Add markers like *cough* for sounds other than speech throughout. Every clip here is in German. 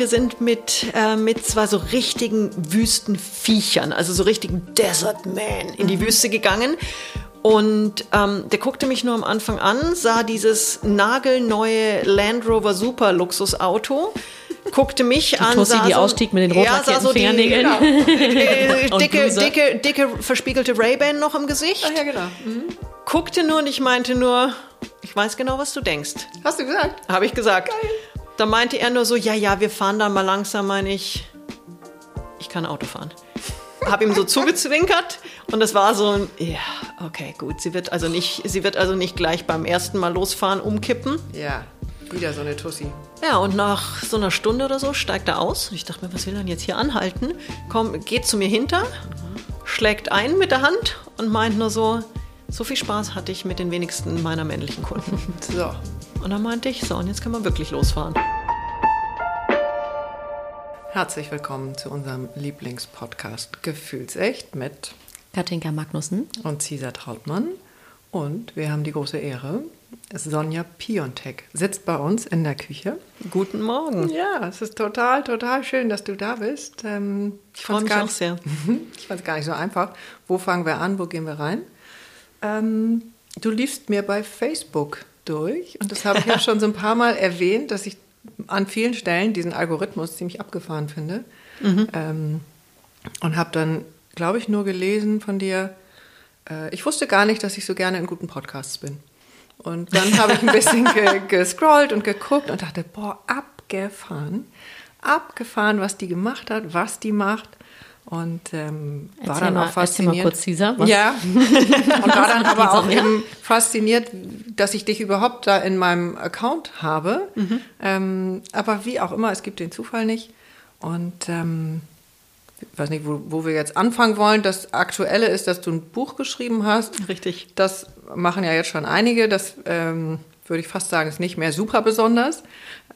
Wir sind mit, äh, mit zwar so richtigen Wüstenviechern, also so richtigen Desert Man in die Wüste gegangen. Und ähm, der guckte mich nur am Anfang an, sah dieses nagelneue Land Rover Super Luxusauto, guckte mich Die an, Tussi, sah die so, ausstieg mit den ja, sah so die, genau, *laughs* äh, Und dicke, dicke, dicke, verspiegelte Ray-Ban noch im Gesicht. ja, genau. Guckte nur und ich meinte nur, ich weiß genau, was du denkst. Hast du gesagt? Habe ich gesagt. Da meinte er nur so, ja, ja, wir fahren da mal langsam, meine ich, ich kann Auto fahren. Habe ihm so zugezwinkert und das war so ein, ja, okay, gut. Sie wird also nicht, sie wird also nicht gleich beim ersten Mal losfahren umkippen. Ja, wieder so eine Tussi. Ja, und nach so einer Stunde oder so steigt er aus. Und ich dachte mir, was will er denn jetzt hier anhalten? Komm, geht zu mir hinter, schlägt ein mit der Hand und meint nur so, so viel Spaß hatte ich mit den wenigsten meiner männlichen Kunden. So. Und dann meinte ich, so, und jetzt können wir wirklich losfahren. Herzlich willkommen zu unserem Lieblingspodcast Gefühlsecht mit Katinka Magnussen. und Cesar Trautmann. Und wir haben die große Ehre, Sonja Piontek sitzt bei uns in der Küche. Guten Morgen. Ja, es ist total, total schön, dass du da bist. Ähm, Ich freue mich gar auch nicht- sehr. *laughs* Ich fand es gar nicht so einfach. Wo fangen wir an? Wo gehen wir rein? Ähm, du liefst mir bei Facebook durch und das habe ich ja schon so ein paar Mal erwähnt, dass ich an vielen Stellen diesen Algorithmus ziemlich abgefahren finde. Ähm, und habe dann, glaube ich, nur gelesen von dir, äh, ich wusste gar nicht, dass ich so gerne in guten Podcasts bin. Und dann habe ich ein bisschen *laughs* ge gescrollt und geguckt und dachte, boah, abgefahren. Abgefahren, was die gemacht hat, was die macht. Und ähm, war dann mal- auch fasziniert. mal kurz, Cesar, was- Ja. *laughs* und war dann aber auch eben fasziniert, dass ich dich überhaupt da in meinem Account habe. Mhm. Ähm, aber wie auch immer, es gibt den Zufall nicht. Und ähm, ich weiß nicht, wo, wo wir jetzt anfangen wollen. Das Aktuelle ist, dass du ein Buch geschrieben hast. Richtig. Das machen ja jetzt schon einige. Das ähm, würde ich fast sagen, ist nicht mehr super besonders.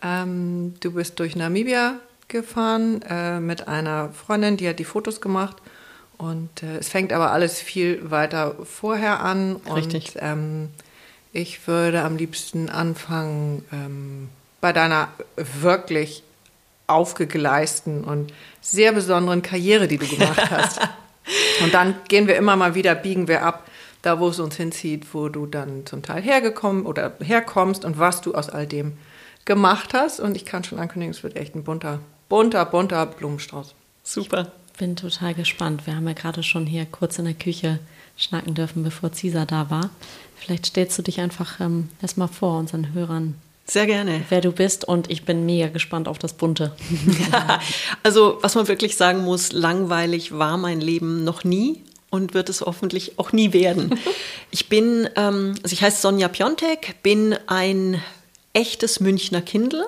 Ähm, du bist durch Namibia gefahren äh, mit einer Freundin, die hat die Fotos gemacht. Und äh, es fängt aber alles viel weiter vorher an. Richtig. Und ähm, ich würde am liebsten anfangen ähm, bei deiner wirklich aufgegleisten und sehr besonderen Karriere, die du gemacht hast. *laughs* und dann gehen wir immer mal wieder, biegen wir ab, da wo es uns hinzieht, wo du dann zum Teil hergekommen oder herkommst und was du aus all dem gemacht hast. Und ich kann schon ankündigen, es wird echt ein bunter, bunter, bunter Blumenstrauß. Super. Bin total gespannt. Wir haben ja gerade schon hier kurz in der Küche schnacken dürfen, bevor Cesar da war. Vielleicht stellst du dich einfach ähm, erstmal vor unseren Hörern, Sehr gerne. wer du bist. Und ich bin mega gespannt auf das Bunte. *laughs* Also, was man wirklich sagen muss, langweilig war mein Leben noch nie und wird es hoffentlich auch nie werden. *laughs* Ich bin, ähm, also ich heiße Sonja Piontek, bin ein echtes Münchner Kindl,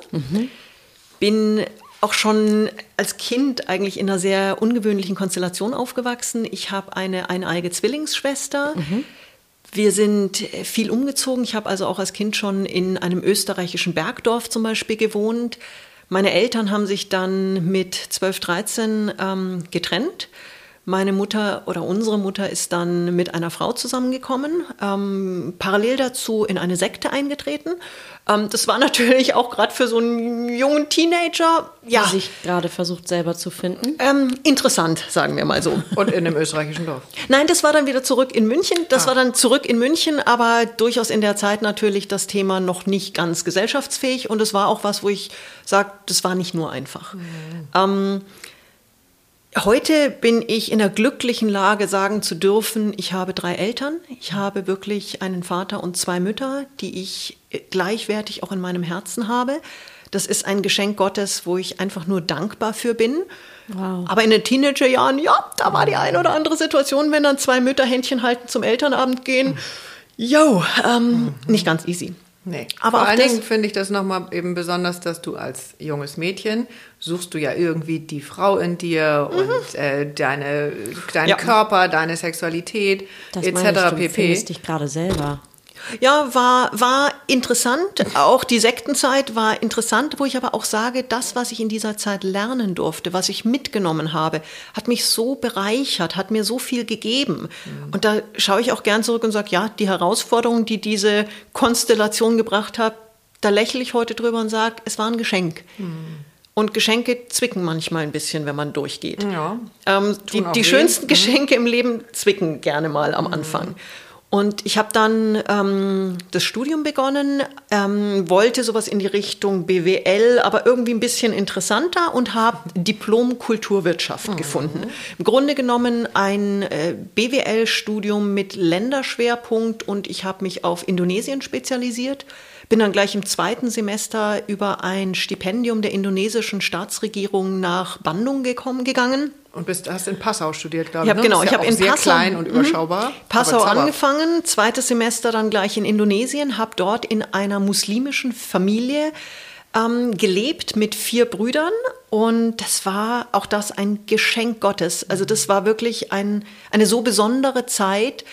bin auch schon als Kind eigentlich in einer sehr ungewöhnlichen Konstellation aufgewachsen. Ich habe eine eineige Zwillingsschwester. Wir sind viel umgezogen. Ich habe also auch als Kind schon in einem österreichischen Bergdorf zum Beispiel gewohnt. Meine Eltern haben sich dann mit 12, 13 ähm, getrennt. Meine Mutter oder unsere Mutter ist dann mit einer Frau zusammengekommen, ähm, parallel dazu in eine Sekte eingetreten. Ähm, das war *laughs* natürlich auch gerade für so einen jungen Teenager, ja, Die sich gerade versucht selber zu finden. ähm, interessant, sagen wir mal so. Und in einem österreichischen Dorf. Nein, das war dann wieder zurück in München. Das war dann zurück in München, aber durchaus in der Zeit natürlich das Thema noch nicht ganz gesellschaftsfähig. Und es war auch was, wo ich sage, das war nicht nur einfach. Ähm, heute bin ich in der glücklichen Lage, sagen zu dürfen, ich habe drei Eltern. Ich habe wirklich einen Vater und zwei Mütter, die ich äh, gleichwertig auch in meinem Herzen habe. Das ist ein Geschenk Gottes, wo ich einfach nur dankbar für bin. Wow. Aber in den Teenagerjahren, ja, da war die eine oder andere Situation, wenn dann zwei Mütter Händchen halten zum Elternabend gehen. Jo, ähm, nicht ganz easy. Nee. Aber Vor allen Dingen finde ich das nochmal eben besonders, dass du als junges Mädchen suchst du ja irgendwie die Frau in dir und äh, deine, deinen Ja. Körper, deine Sexualität Das etc. du pp. findest dich gerade selber. Ja, war, war interessant. Auch die Sektenzeit war interessant, wo ich aber auch sage, das, was ich in dieser Zeit lernen durfte, was ich mitgenommen habe, hat mich so bereichert, hat mir so viel gegeben. Und da schaue ich auch gern zurück und sage, ja, die Herausforderungen, die diese Konstellation gebracht hat, da lächle ich heute drüber und sage, es war ein Geschenk. Und Geschenke zwicken manchmal ein bisschen, wenn man durchgeht. Ja, Ähm, die die schönsten Mhm. Geschenke im Leben zwicken gerne mal am Anfang. Und ich habe dann ähm, das Studium begonnen, ähm, wollte sowas in die Richtung BWL, aber irgendwie ein bisschen interessanter und habe Diplom Kulturwirtschaft Mhm. gefunden. Im Grunde genommen ein äh, BWL-Studium mit Länderschwerpunkt und ich habe mich auf Indonesien spezialisiert. Bin dann gleich im zweiten Semester über ein Stipendium der indonesischen Staatsregierung nach Bandung gekommen, gegangen. Und bist, hast in Passau studiert, glaube Ich ne? genau, ich ja habe in sehr Passau, klein und Mhm. überschaubar. Passau angefangen, zweites Semester dann gleich in Indonesien, habe dort in einer muslimischen Familie ähm, gelebt mit vier Brüdern und das war auch das ein Geschenk Gottes. Also das war wirklich ein, eine so besondere Zeit,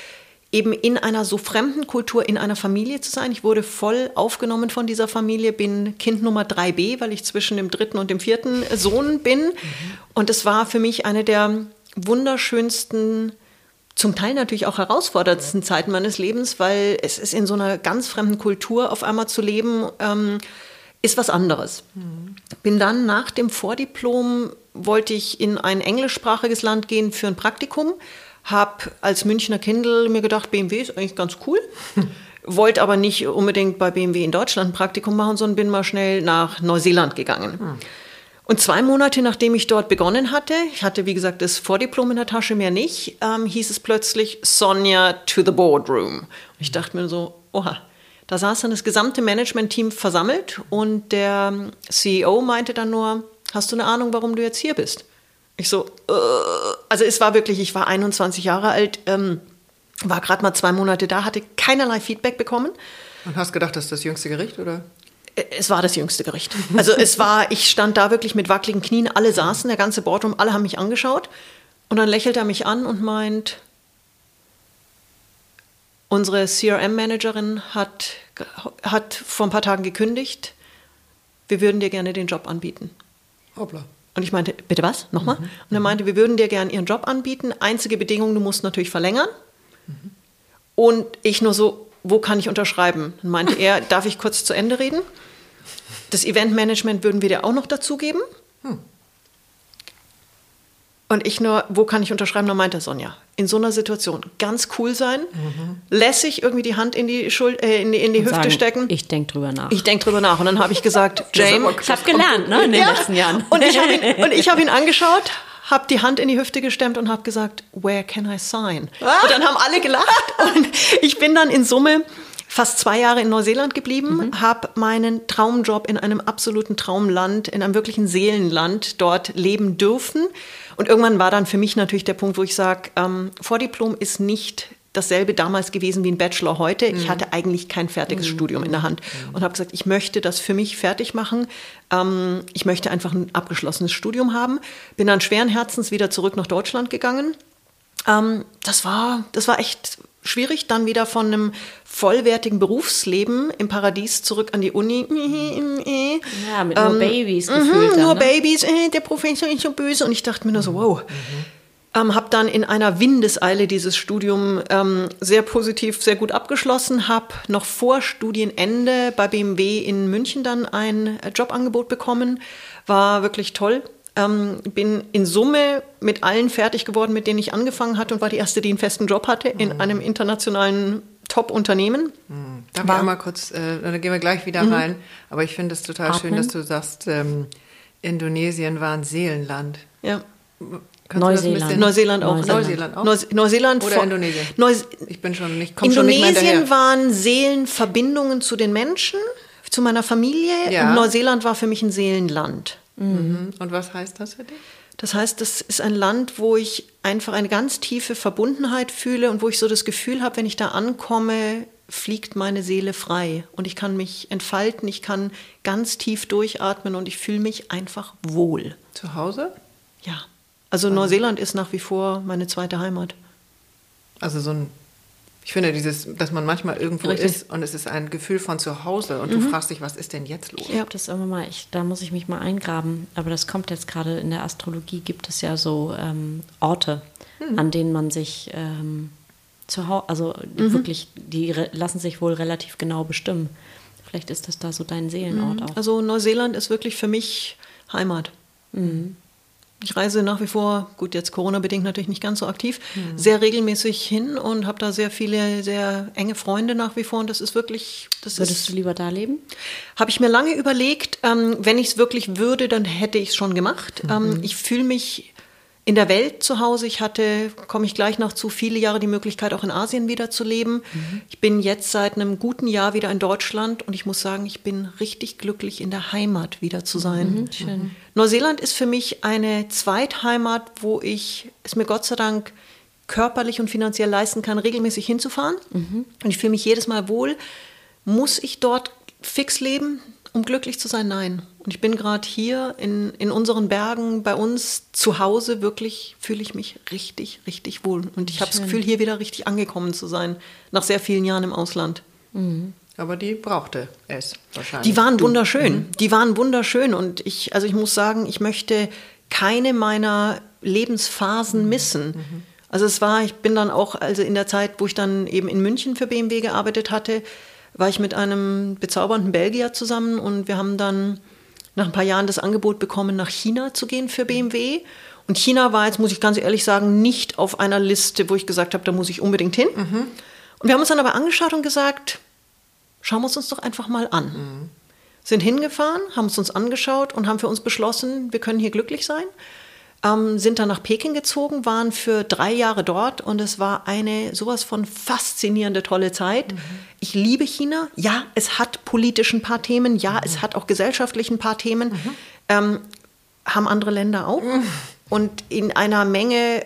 eben in einer so fremden Kultur in einer Familie zu sein. Ich wurde voll aufgenommen von dieser Familie, bin Kind Nummer 3b, weil ich zwischen dem dritten und dem vierten Sohn bin. Und es war für mich eine der wunderschönsten zum Teil natürlich auch herausforderndsten Zeiten meines Lebens, weil es ist in so einer ganz fremden Kultur auf einmal zu leben, ähm, ist was anderes. Bin dann nach dem Vordiplom, wollte ich in ein englischsprachiges Land gehen für ein Praktikum, habe als Münchner Kindle mir gedacht, BMW ist eigentlich ganz cool. *laughs* Wollte aber nicht unbedingt bei BMW in Deutschland ein Praktikum machen, sondern bin mal schnell nach Neuseeland gegangen. Und zwei Monate nachdem ich dort begonnen hatte, ich hatte wie gesagt das Vordiplom in der Tasche, mehr nicht, ähm, hieß es plötzlich Sonja to the boardroom. Und ich dachte mir so, oha, da saß dann das gesamte Management-Team versammelt und der CEO meinte dann nur, hast du eine Ahnung, warum du jetzt hier bist? Ich so, äh, also es war wirklich, ich war 21 Jahre alt, ähm, war gerade mal zwei Monate da, hatte keinerlei Feedback bekommen. Und hast gedacht, das ist das jüngste Gericht, oder? Es war das jüngste Gericht. Also es war, *laughs* ich stand da wirklich mit wackeligen Knien, alle saßen, der ganze Boardroom, alle haben mich angeschaut. Und dann lächelt er mich an und meint, unsere CRM-Managerin hat, hat vor ein paar Tagen gekündigt, wir würden dir gerne den Job anbieten. Hoppla. Und ich meinte, bitte was? Nochmal? Und er meinte, wir würden dir gerne ihren Job anbieten. Einzige Bedingung, du musst natürlich verlängern. Und ich nur so, wo kann ich unterschreiben? Dann meinte er, *laughs* darf ich kurz zu Ende reden? Das Eventmanagement würden wir dir auch noch dazugeben. Und ich nur, wo kann ich unterschreiben? Dann meinte Sonja, in so einer Situation ganz cool sein, lässig irgendwie die Hand in die, Schul äh, in die, in die Hüfte sagen, stecken. Ich denke drüber nach. Ich denke drüber nach. Und dann habe ich gesagt, *laughs* Jane, Ich habe gelernt, ne, in den Ja. letzten Jahren. Und ich habe ihn, und ich hab ihn *laughs* angeschaut, habe die Hand in die Hüfte gestemmt und habe gesagt, where can I sign? Und dann haben alle gelacht und ich bin dann in Summe fast zwei Jahre in Neuseeland geblieben, habe meinen Traumjob in einem absoluten Traumland, in einem wirklichen Seelenland dort leben dürfen. Und irgendwann war dann für mich natürlich der Punkt, wo ich sage, ähm, Vordiplom ist nicht dasselbe damals gewesen wie ein Bachelor heute. Ich hatte eigentlich kein fertiges Studium in der Hand und habe gesagt, ich möchte das für mich fertig machen. Ähm, ich möchte einfach ein abgeschlossenes Studium haben. Bin dann schweren Herzens wieder zurück nach Deutschland gegangen. Ähm, das, war, das war echt schwierig, dann wieder von einem vollwertigen Berufsleben im Paradies zurück an die Uni. Ja, mit nur Babys gefühlt. Mhm, dann, nur ne? Babys, äh, der Professor ist so böse. Und ich dachte mir nur so, wow. Ähm, habe dann in einer Windeseile dieses Studium ähm, sehr positiv, sehr gut abgeschlossen, habe noch vor Studienende bei BMW in München dann ein äh, Jobangebot bekommen. War wirklich toll. Ähm, bin in Summe mit allen fertig geworden, mit denen ich angefangen hatte und war die erste, die einen festen Job hatte in einem internationalen Top-Unternehmen. Darf ich War- einmal kurz, äh, da gehen wir gleich wieder Mhm. rein. Aber ich finde es total schön, Atmen. dass du sagst, ähm, Indonesien war ein Seelenland. Ja. Neuseeland. Neuseeland auch. Neuseeland auch? Neus Neuseeland Oder Indonesien? Neus Ich bin schon nicht, komm schon nicht mehr Indonesien hinterher. waren Seelenverbindungen zu den Menschen, zu meiner Familie. Ja. Und Neuseeland war für mich ein Seelenland. Mhm. Und was heißt das für dich? Das heißt, das ist ein Land, wo ich einfach eine ganz tiefe Verbundenheit fühle und wo ich so das Gefühl habe, wenn ich da ankomme, fliegt meine Seele frei und ich kann mich entfalten, ich kann ganz tief durchatmen und ich fühle mich einfach wohl. Zu Hause? Ja. Also Neuseeland ist nach wie vor meine zweite Heimat. Also so ein, ich finde dieses, dass man manchmal irgendwo Richtig. ist und es ist ein Gefühl von zu Hause und du fragst dich, was ist denn jetzt los? Ich habe das irgendwann mal, ich, da muss ich mich mal eingraben, aber das kommt jetzt gerade in der Astrologie, gibt es ja so ähm, Orte, an denen man sich ähm, zu Hause, also wirklich, die re- lassen sich wohl relativ genau bestimmen. Vielleicht ist das da so dein Seelenort auch. Also Neuseeland ist wirklich für mich Heimat. Ich reise nach wie vor, gut, jetzt Corona-bedingt natürlich nicht ganz so aktiv, sehr regelmäßig hin und habe da sehr viele, sehr enge Freunde nach wie vor. Und das ist wirklich, das Würdest ist, du lieber da leben? habe ich mir lange überlegt, ähm, wenn ich es wirklich würde, dann hätte ich es schon gemacht. Ähm, ich fühle mich in der Welt zu Hause. Ich hatte, komme ich gleich noch zu, viele Jahre die Möglichkeit, auch in Asien wieder zu leben. Ich bin jetzt seit einem guten Jahr wieder in Deutschland und ich muss sagen, ich bin richtig glücklich, in der Heimat wieder zu sein. Schön. Neuseeland ist für mich eine Zweitheimat, wo ich es mir Gott sei Dank körperlich und finanziell leisten kann, regelmäßig hinzufahren. Und ich fühle mich jedes Mal wohl. Muss ich dort fix leben, um glücklich zu sein? Nein. Und ich bin gerade hier in, in unseren Bergen bei uns zu Hause wirklich, fühle ich mich richtig, richtig wohl. Und ich habe das. Gefühl, hier wieder richtig angekommen zu sein, nach sehr vielen Jahren im Ausland. Aber die brauchte es wahrscheinlich. Die waren wunderschön. Die waren wunderschön. Und ich, also ich muss sagen, ich möchte keine meiner Lebensphasen missen. Also es war, ich bin dann auch, also in der Zeit, wo ich dann eben in München für BMW gearbeitet hatte, war ich mit einem bezaubernden Belgier zusammen und wir haben dann nach ein paar Jahren das Angebot bekommen, nach China zu gehen für BMW. Und China war jetzt, muss ich ganz ehrlich sagen, nicht auf einer Liste, wo ich gesagt habe, da muss ich unbedingt hin. Und wir haben uns dann aber angeschaut und gesagt, schauen wir es uns doch einfach mal an. Sind hingefahren, haben es uns angeschaut und haben für uns beschlossen, wir können hier glücklich sein. Ähm, sind dann nach Peking gezogen, waren für drei Jahre dort und es war eine sowas von faszinierende, tolle Zeit. Ich liebe China. Ja, es hat politisch ein paar Themen. Ja, es hat auch gesellschaftlich ein paar Themen. Ähm, haben andere Länder auch. Und in einer Menge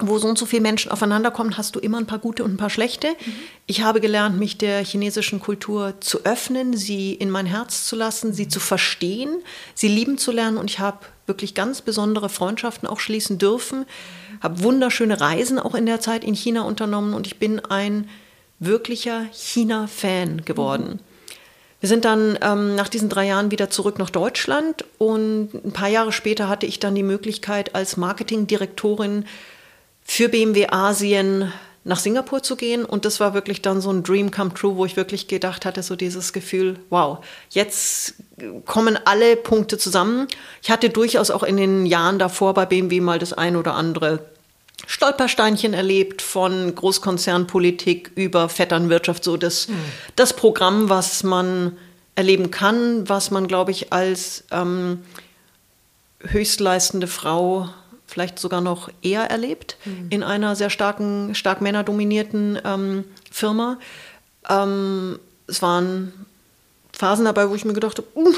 wo so und so viele Menschen aufeinanderkommen, hast du immer ein paar gute und ein paar schlechte. Ich habe gelernt, mich der chinesischen Kultur zu öffnen, sie in mein Herz zu lassen, sie zu verstehen, sie lieben zu lernen. Und ich habe wirklich ganz besondere Freundschaften auch schließen dürfen, habe wunderschöne Reisen auch in der Zeit in China unternommen und ich bin ein wirklicher China-Fan geworden. Wir sind dann ähm, nach diesen drei Jahren wieder zurück nach Deutschland und ein paar Jahre später hatte ich dann die Möglichkeit, als Marketingdirektorin für BMW Asien nach Singapur zu gehen. Und das war wirklich dann so ein Dream come true, wo ich wirklich gedacht hatte, so dieses Gefühl, wow, jetzt kommen alle Punkte zusammen. Ich hatte durchaus auch in den Jahren davor bei BMW mal das ein oder andere Stolpersteinchen erlebt, von Großkonzernpolitik über Vetternwirtschaft, so das, das Programm, was man erleben kann, was man, glaube ich, als ähm, höchstleistende Frau vielleicht sogar noch eher erlebt in einer sehr starken, stark männerdominierten ähm, Firma. Ähm, es waren Phasen dabei, wo ich mir gedacht habe, uh,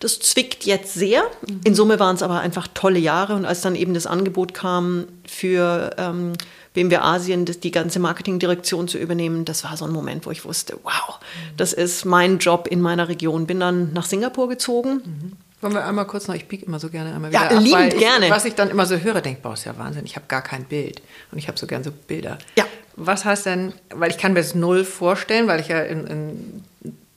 das zwickt jetzt sehr. In Summe waren es aber einfach tolle Jahre. Und als dann eben das Angebot kam, für ähm, BMW Asien das, die ganze Marketingdirektion zu übernehmen, das war so ein Moment, wo ich wusste, wow, das ist mein Job in meiner Region. Bin dann nach Singapur gezogen. Wollen wir einmal kurz noch, ich biege immer so gerne einmal Ja, wieder ab, liebend ich, gerne. Was ich dann immer so höre, denke, boah, ist ja Wahnsinn, ich habe gar kein Bild. Und ich habe so gern so Bilder. Ja. Was heißt denn, weil ich kann mir das null vorstellen, weil ich ja in, in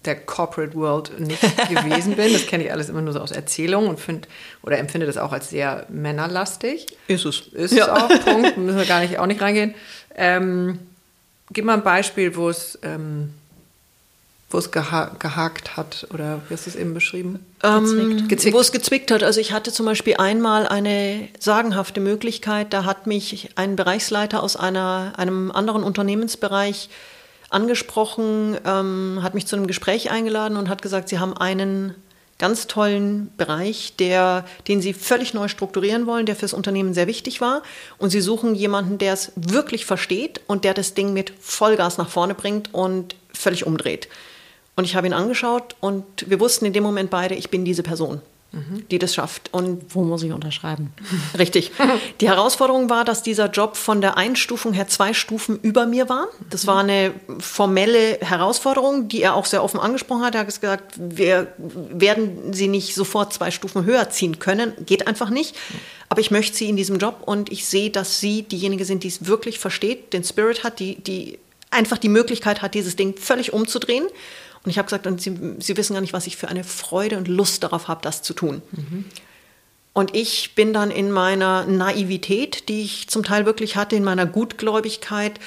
der Corporate World nicht *laughs* gewesen bin. Das kenne ich alles immer nur so aus Erzählungen und finde oder empfinde das auch als sehr männerlastig. Ist es. Ist es auch, Punkt, *laughs* müssen wir gar nicht, auch nicht reingehen. Ähm, gib mal ein Beispiel, wo es, ähm, wo es geha gehakt hat oder wie hast du es eben beschrieben? Ähm, Gezwickt. Wo es gezwickt hat. Also ich hatte zum Beispiel einmal eine sagenhafte Möglichkeit, da hat mich ein Bereichsleiter aus einer, einem anderen Unternehmensbereich angesprochen, ähm, hat mich zu einem Gespräch eingeladen und hat gesagt, sie haben einen ganz tollen Bereich, der, den sie völlig neu strukturieren wollen, der fürs Unternehmen sehr wichtig war. Und sie suchen jemanden, der es wirklich versteht und der das Ding mit Vollgas nach vorne bringt und völlig umdreht. Und ich habe ihn angeschaut und wir wussten in dem Moment beide, ich bin diese Person, die das schafft. Und Wo muss ich unterschreiben? *laughs* *laughs* Richtig. Die Herausforderung war, dass dieser Job von der Einstufung her zwei Stufen über mir war. Das war eine formelle Herausforderung, die er auch sehr offen angesprochen hat. Er hat gesagt, wir werden Sie nicht sofort zwei Stufen höher ziehen können. Geht einfach nicht. Aber ich möchte Sie in diesem Job und ich sehe, dass Sie diejenige sind, die es wirklich versteht, den Spirit hat, die, die einfach die Möglichkeit hat, dieses Ding völlig umzudrehen. Und ich habe gesagt, und Sie, Sie wissen gar nicht, was ich für eine Freude und Lust darauf habe, das zu tun. Und ich bin dann in meiner Naivität, die ich zum Teil wirklich hatte, in meiner Gutgläubigkeit,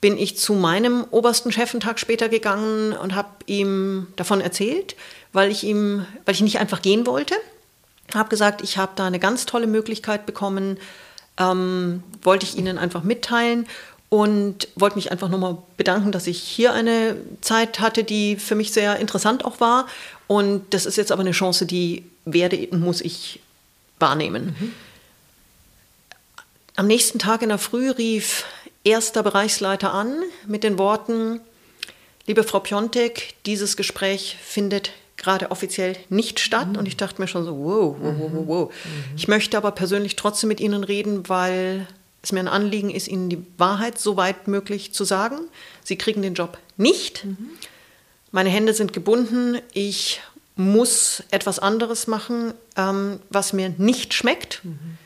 bin ich zu meinem obersten Chef einen Tag später gegangen und habe ihm davon erzählt, weil ich ihm, weil ich nicht einfach gehen wollte. habe gesagt, ich habe da eine ganz tolle Möglichkeit bekommen, ähm, wollte ich Ihnen einfach mitteilen und wollte mich einfach nochmal bedanken, dass ich hier eine Zeit hatte, die für mich sehr interessant auch war. Und das ist jetzt aber eine Chance, die werde und muss ich wahrnehmen. Mhm. Am nächsten Tag in der Früh rief erster Bereichsleiter an mit den Worten, liebe Frau Piontek, dieses Gespräch findet gerade offiziell nicht statt. Mhm. Und ich dachte mir schon so, wow, wow, wow, wow. Mhm. Ich möchte aber persönlich trotzdem mit Ihnen reden, weil es mir ein Anliegen ist, Ihnen die Wahrheit so weit möglich zu sagen. Sie kriegen den Job nicht. Mhm. Meine Hände sind gebunden. Ich muss etwas anderes machen, ähm, was mir nicht schmeckt, mhm.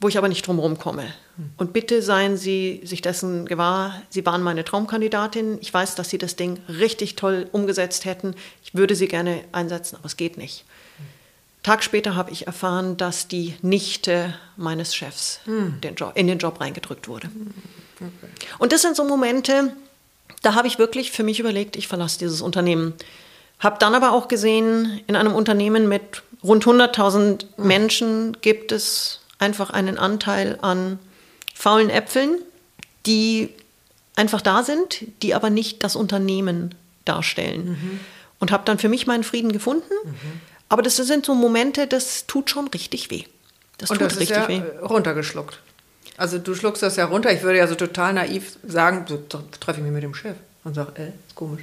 wo ich aber nicht drumherum komme. Mhm. Und bitte seien Sie sich dessen gewahr, Sie waren meine Traumkandidatin. Ich weiß, dass Sie das Ding richtig toll umgesetzt hätten. Ich würde Sie gerne einsetzen, aber es geht nicht. Tag später habe ich erfahren, dass die Nichte meines Chefs hm. den Job, in den Job reingedrückt wurde. Okay. Und das sind so Momente, da habe ich wirklich für mich überlegt, ich verlasse dieses Unternehmen. Habe dann aber auch gesehen, in einem Unternehmen mit rund 100.000 hm. Menschen gibt es einfach einen Anteil an faulen Äpfeln, die einfach da sind, die aber nicht das Unternehmen darstellen. Mhm. Und habe dann für mich meinen Frieden gefunden. Mhm aber das sind so Momente, das tut schon richtig weh. Das Und tut das richtig ist ja weh. runtergeschluckt. Also du schluckst das ja runter. Ich würde ja so total naiv sagen, so treffe ich mich mit dem Chef und sage, äh, ist komisch.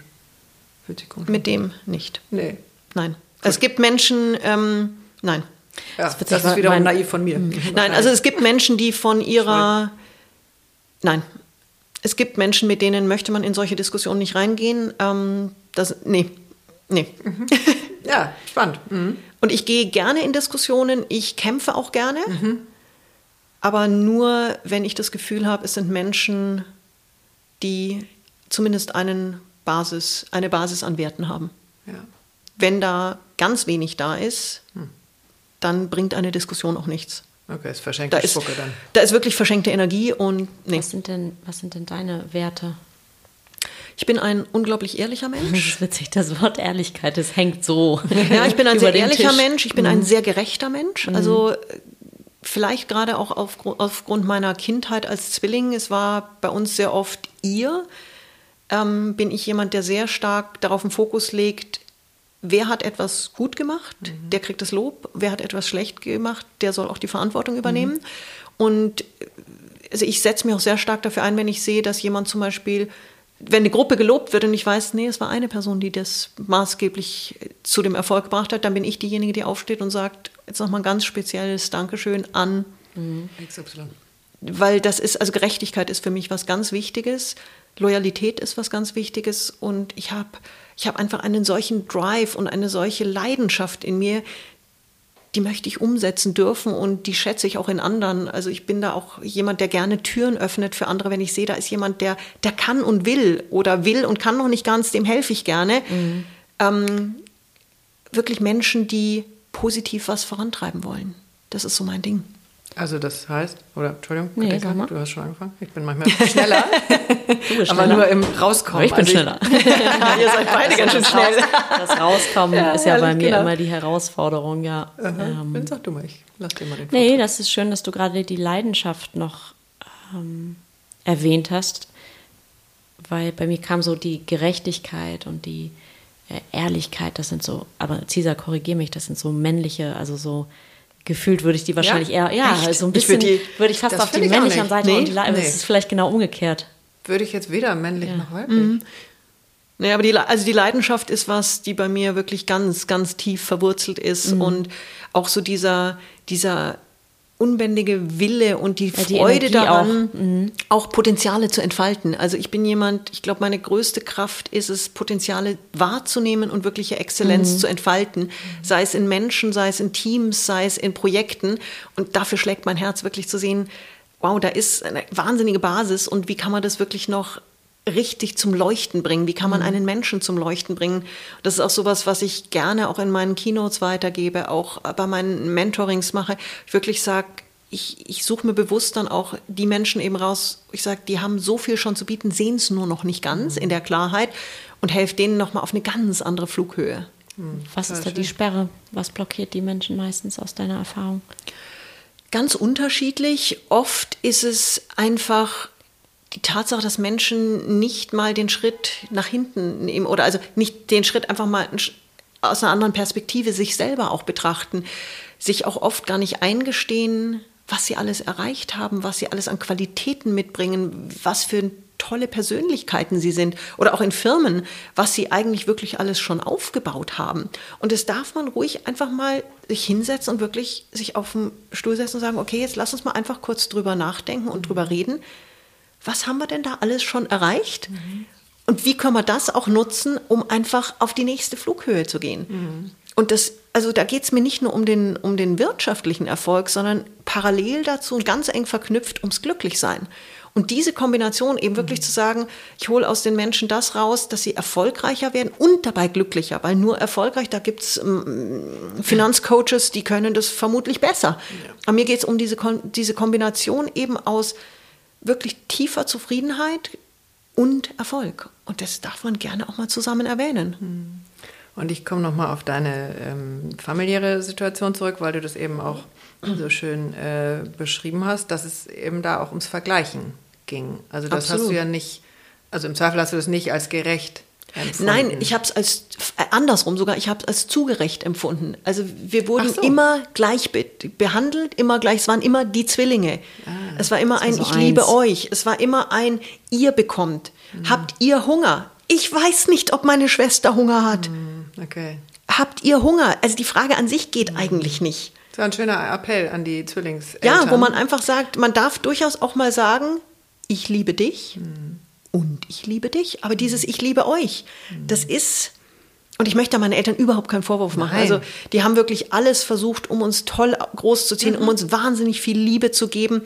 Fühlt sich komisch Mit dem nicht. Nee. Nein. Gut. Es gibt Menschen, ähm, nein. Ja, das, das ist wiederum naiv von mir. *laughs* Nein, also es gibt Menschen, die von ihrer... Nein. Es gibt Menschen, mit denen möchte man in solche Diskussionen nicht reingehen. Ähm, das, nee, nee. Mhm. *laughs* Ja, spannend. Mhm. Und ich gehe gerne in Diskussionen, ich kämpfe auch gerne, mhm. aber nur, wenn ich das Gefühl habe, es sind Menschen, die zumindest einen Basis, eine Basis an Werten haben. Ja. Wenn da ganz wenig da ist, hm. dann bringt eine Diskussion auch nichts. Okay, ist verschenkte da Spucke dann. Da ist wirklich verschenkte Energie und nee. Was sind denn, was sind denn deine Werte? Ich bin ein unglaublich ehrlicher *laughs* Mensch. Das ist witzig, das Wort Ehrlichkeit, das hängt so. *laughs* Ja, ich bin ein *laughs* sehr ehrlicher Tisch. Mensch, ich bin mhm. ein sehr gerechter Mensch. Mhm. Also vielleicht gerade auch auf, aufgrund meiner Kindheit als Zwilling, es war bei uns sehr oft ihr, ähm, bin ich jemand, der sehr stark darauf einen Fokus legt, wer hat etwas gut gemacht, mhm. der kriegt das Lob, wer hat etwas schlecht gemacht, der soll auch die Verantwortung übernehmen. Mhm. Und also ich setze mich auch sehr stark dafür ein, wenn ich sehe, dass jemand zum Beispiel wenn eine Gruppe gelobt wird und ich weiß, nee, es war eine Person, die das maßgeblich zu dem Erfolg gebracht hat, dann bin ich diejenige, die aufsteht und sagt, jetzt nochmal ein ganz spezielles Dankeschön an mhm. XY. Weil das ist, also Gerechtigkeit ist für mich was ganz Wichtiges, Loyalität ist was ganz Wichtiges und ich habe ich hab einfach einen solchen Drive und eine solche Leidenschaft in mir, die möchte ich umsetzen dürfen und die schätze ich auch in anderen. Also ich bin da auch jemand, der gerne Türen öffnet für andere, wenn ich sehe, da ist jemand, der, der kann und will oder will und kann noch nicht ganz, dem helfe ich gerne. Mhm. Ähm, wirklich Menschen, die positiv was vorantreiben wollen. Das ist so mein Ding. Also das heißt, oder Entschuldigung, nee, du hast schon angefangen. Ich bin manchmal *laughs* schneller, schneller. Aber nur im Rauskommen. Aber ich bin also schneller. *laughs* Ihr seid beide ganz schön schnell. Das Rauskommen ja, ist ja bei mir genau. immer die Herausforderung, ja. Ähm, sag du mal, ich lass dir mal den Vortrag. Nee, das ist schön, dass du gerade die Leidenschaft noch ähm, erwähnt hast, weil bei mir kam so die Gerechtigkeit und die äh, Ehrlichkeit, das sind so, aber Cesar, korrigier mich, das sind so männliche, also so gefühlt würde ich die wahrscheinlich ja? eher, ja, Echt? so ein bisschen ich würde, die, würde ich fast auf die männliche Seite nee? und die nee. es ist vielleicht genau umgekehrt. Würde ich jetzt weder männlich ja. noch weiblich. Mhm. Naja, aber die, also die Leidenschaft ist was, die bei mir wirklich ganz, ganz tief verwurzelt ist mhm. und auch so dieser, dieser unbändige Wille und die ja, Freude die daran, auch. Mhm. auch. Potenziale zu entfalten. Also ich bin jemand, ich glaube, meine größte Kraft ist es, Potenziale wahrzunehmen und wirkliche Exzellenz mhm. zu entfalten. Sei es in Menschen, sei es in Teams, sei es in Projekten. Und dafür schlägt mein Herz wirklich zu sehen, wow, da ist eine wahnsinnige Basis und wie kann man das wirklich noch richtig zum Leuchten bringen? Wie kann man mhm. einen Menschen zum Leuchten bringen? Das ist auch sowas, was ich gerne auch in meinen Keynotes weitergebe, auch bei meinen Mentorings mache. Ich wirklich sage, ich, ich suche mir bewusst dann auch die Menschen eben raus, ich sage, die haben so viel schon zu bieten, sehen es nur noch nicht ganz mhm. in der Klarheit und helfe denen nochmal auf eine ganz andere Flughöhe. Was ist da die Sperre? Was blockiert die Menschen meistens aus deiner Erfahrung? Ganz unterschiedlich. Oft ist es einfach die Tatsache, dass Menschen nicht mal den Schritt nach hinten nehmen oder also nicht den Schritt einfach mal aus einer anderen Perspektive sich selber auch betrachten, sich auch oft gar nicht eingestehen, was sie alles erreicht haben, was sie alles an Qualitäten mitbringen, was für tolle Persönlichkeiten sie sind oder auch in Firmen, was sie eigentlich wirklich alles schon aufgebaut haben. Und das darf man ruhig einfach mal sich hinsetzen und wirklich sich auf den Stuhl setzen und sagen, okay, jetzt lass uns mal einfach kurz drüber nachdenken und drüber reden was haben wir denn da alles schon erreicht? Mhm. Und wie können wir das auch nutzen, um einfach auf die nächste Flughöhe zu gehen? Mhm. Und das, also da geht es mir nicht nur um den, um den wirtschaftlichen Erfolg, sondern parallel dazu und ganz eng verknüpft ums Glücklichsein. Und diese Kombination eben wirklich mhm. zu sagen, ich hole aus den Menschen das raus, dass sie erfolgreicher werden und dabei glücklicher, weil nur erfolgreich, da gibt es ähm, Finanzcoaches, die können das vermutlich besser. Ja. Aber mir geht es um diese, diese Kombination eben aus wirklich tiefer Zufriedenheit und Erfolg. Und das darf man gerne auch mal zusammen erwähnen. Hm. Und ich komme nochmal auf deine ähm, familiäre Situation zurück, weil du das eben auch so schön äh, beschrieben hast, dass es eben da auch ums Vergleichen ging. Also das Absolut. hast du ja nicht, also im Zweifel hast du das nicht als gerecht empfunden? Nein, ich habe es als andersrum sogar, ich habe es als zugerecht empfunden. Also wir wurden so. immer gleich be behandelt, immer gleich, es waren immer die Zwillinge. Ah, es war immer ein so Ich eins. liebe euch, es war immer ein Ihr bekommt. Mhm. Habt ihr Hunger? Ich weiß nicht, ob meine Schwester Hunger hat. Mhm. Okay. Habt ihr Hunger? Also die Frage an sich geht mhm. eigentlich nicht. Das war ein schöner Appell an die Zwillingseltern. Ja, wo man einfach sagt, man darf durchaus auch mal sagen, ich liebe dich. Mhm und ich liebe dich. Aber dieses Ich liebe euch, das ist, und ich möchte meinen Eltern überhaupt keinen Vorwurf machen. Nein. Also die haben wirklich alles versucht, um uns toll großzuziehen, mhm. um uns wahnsinnig viel Liebe zu geben.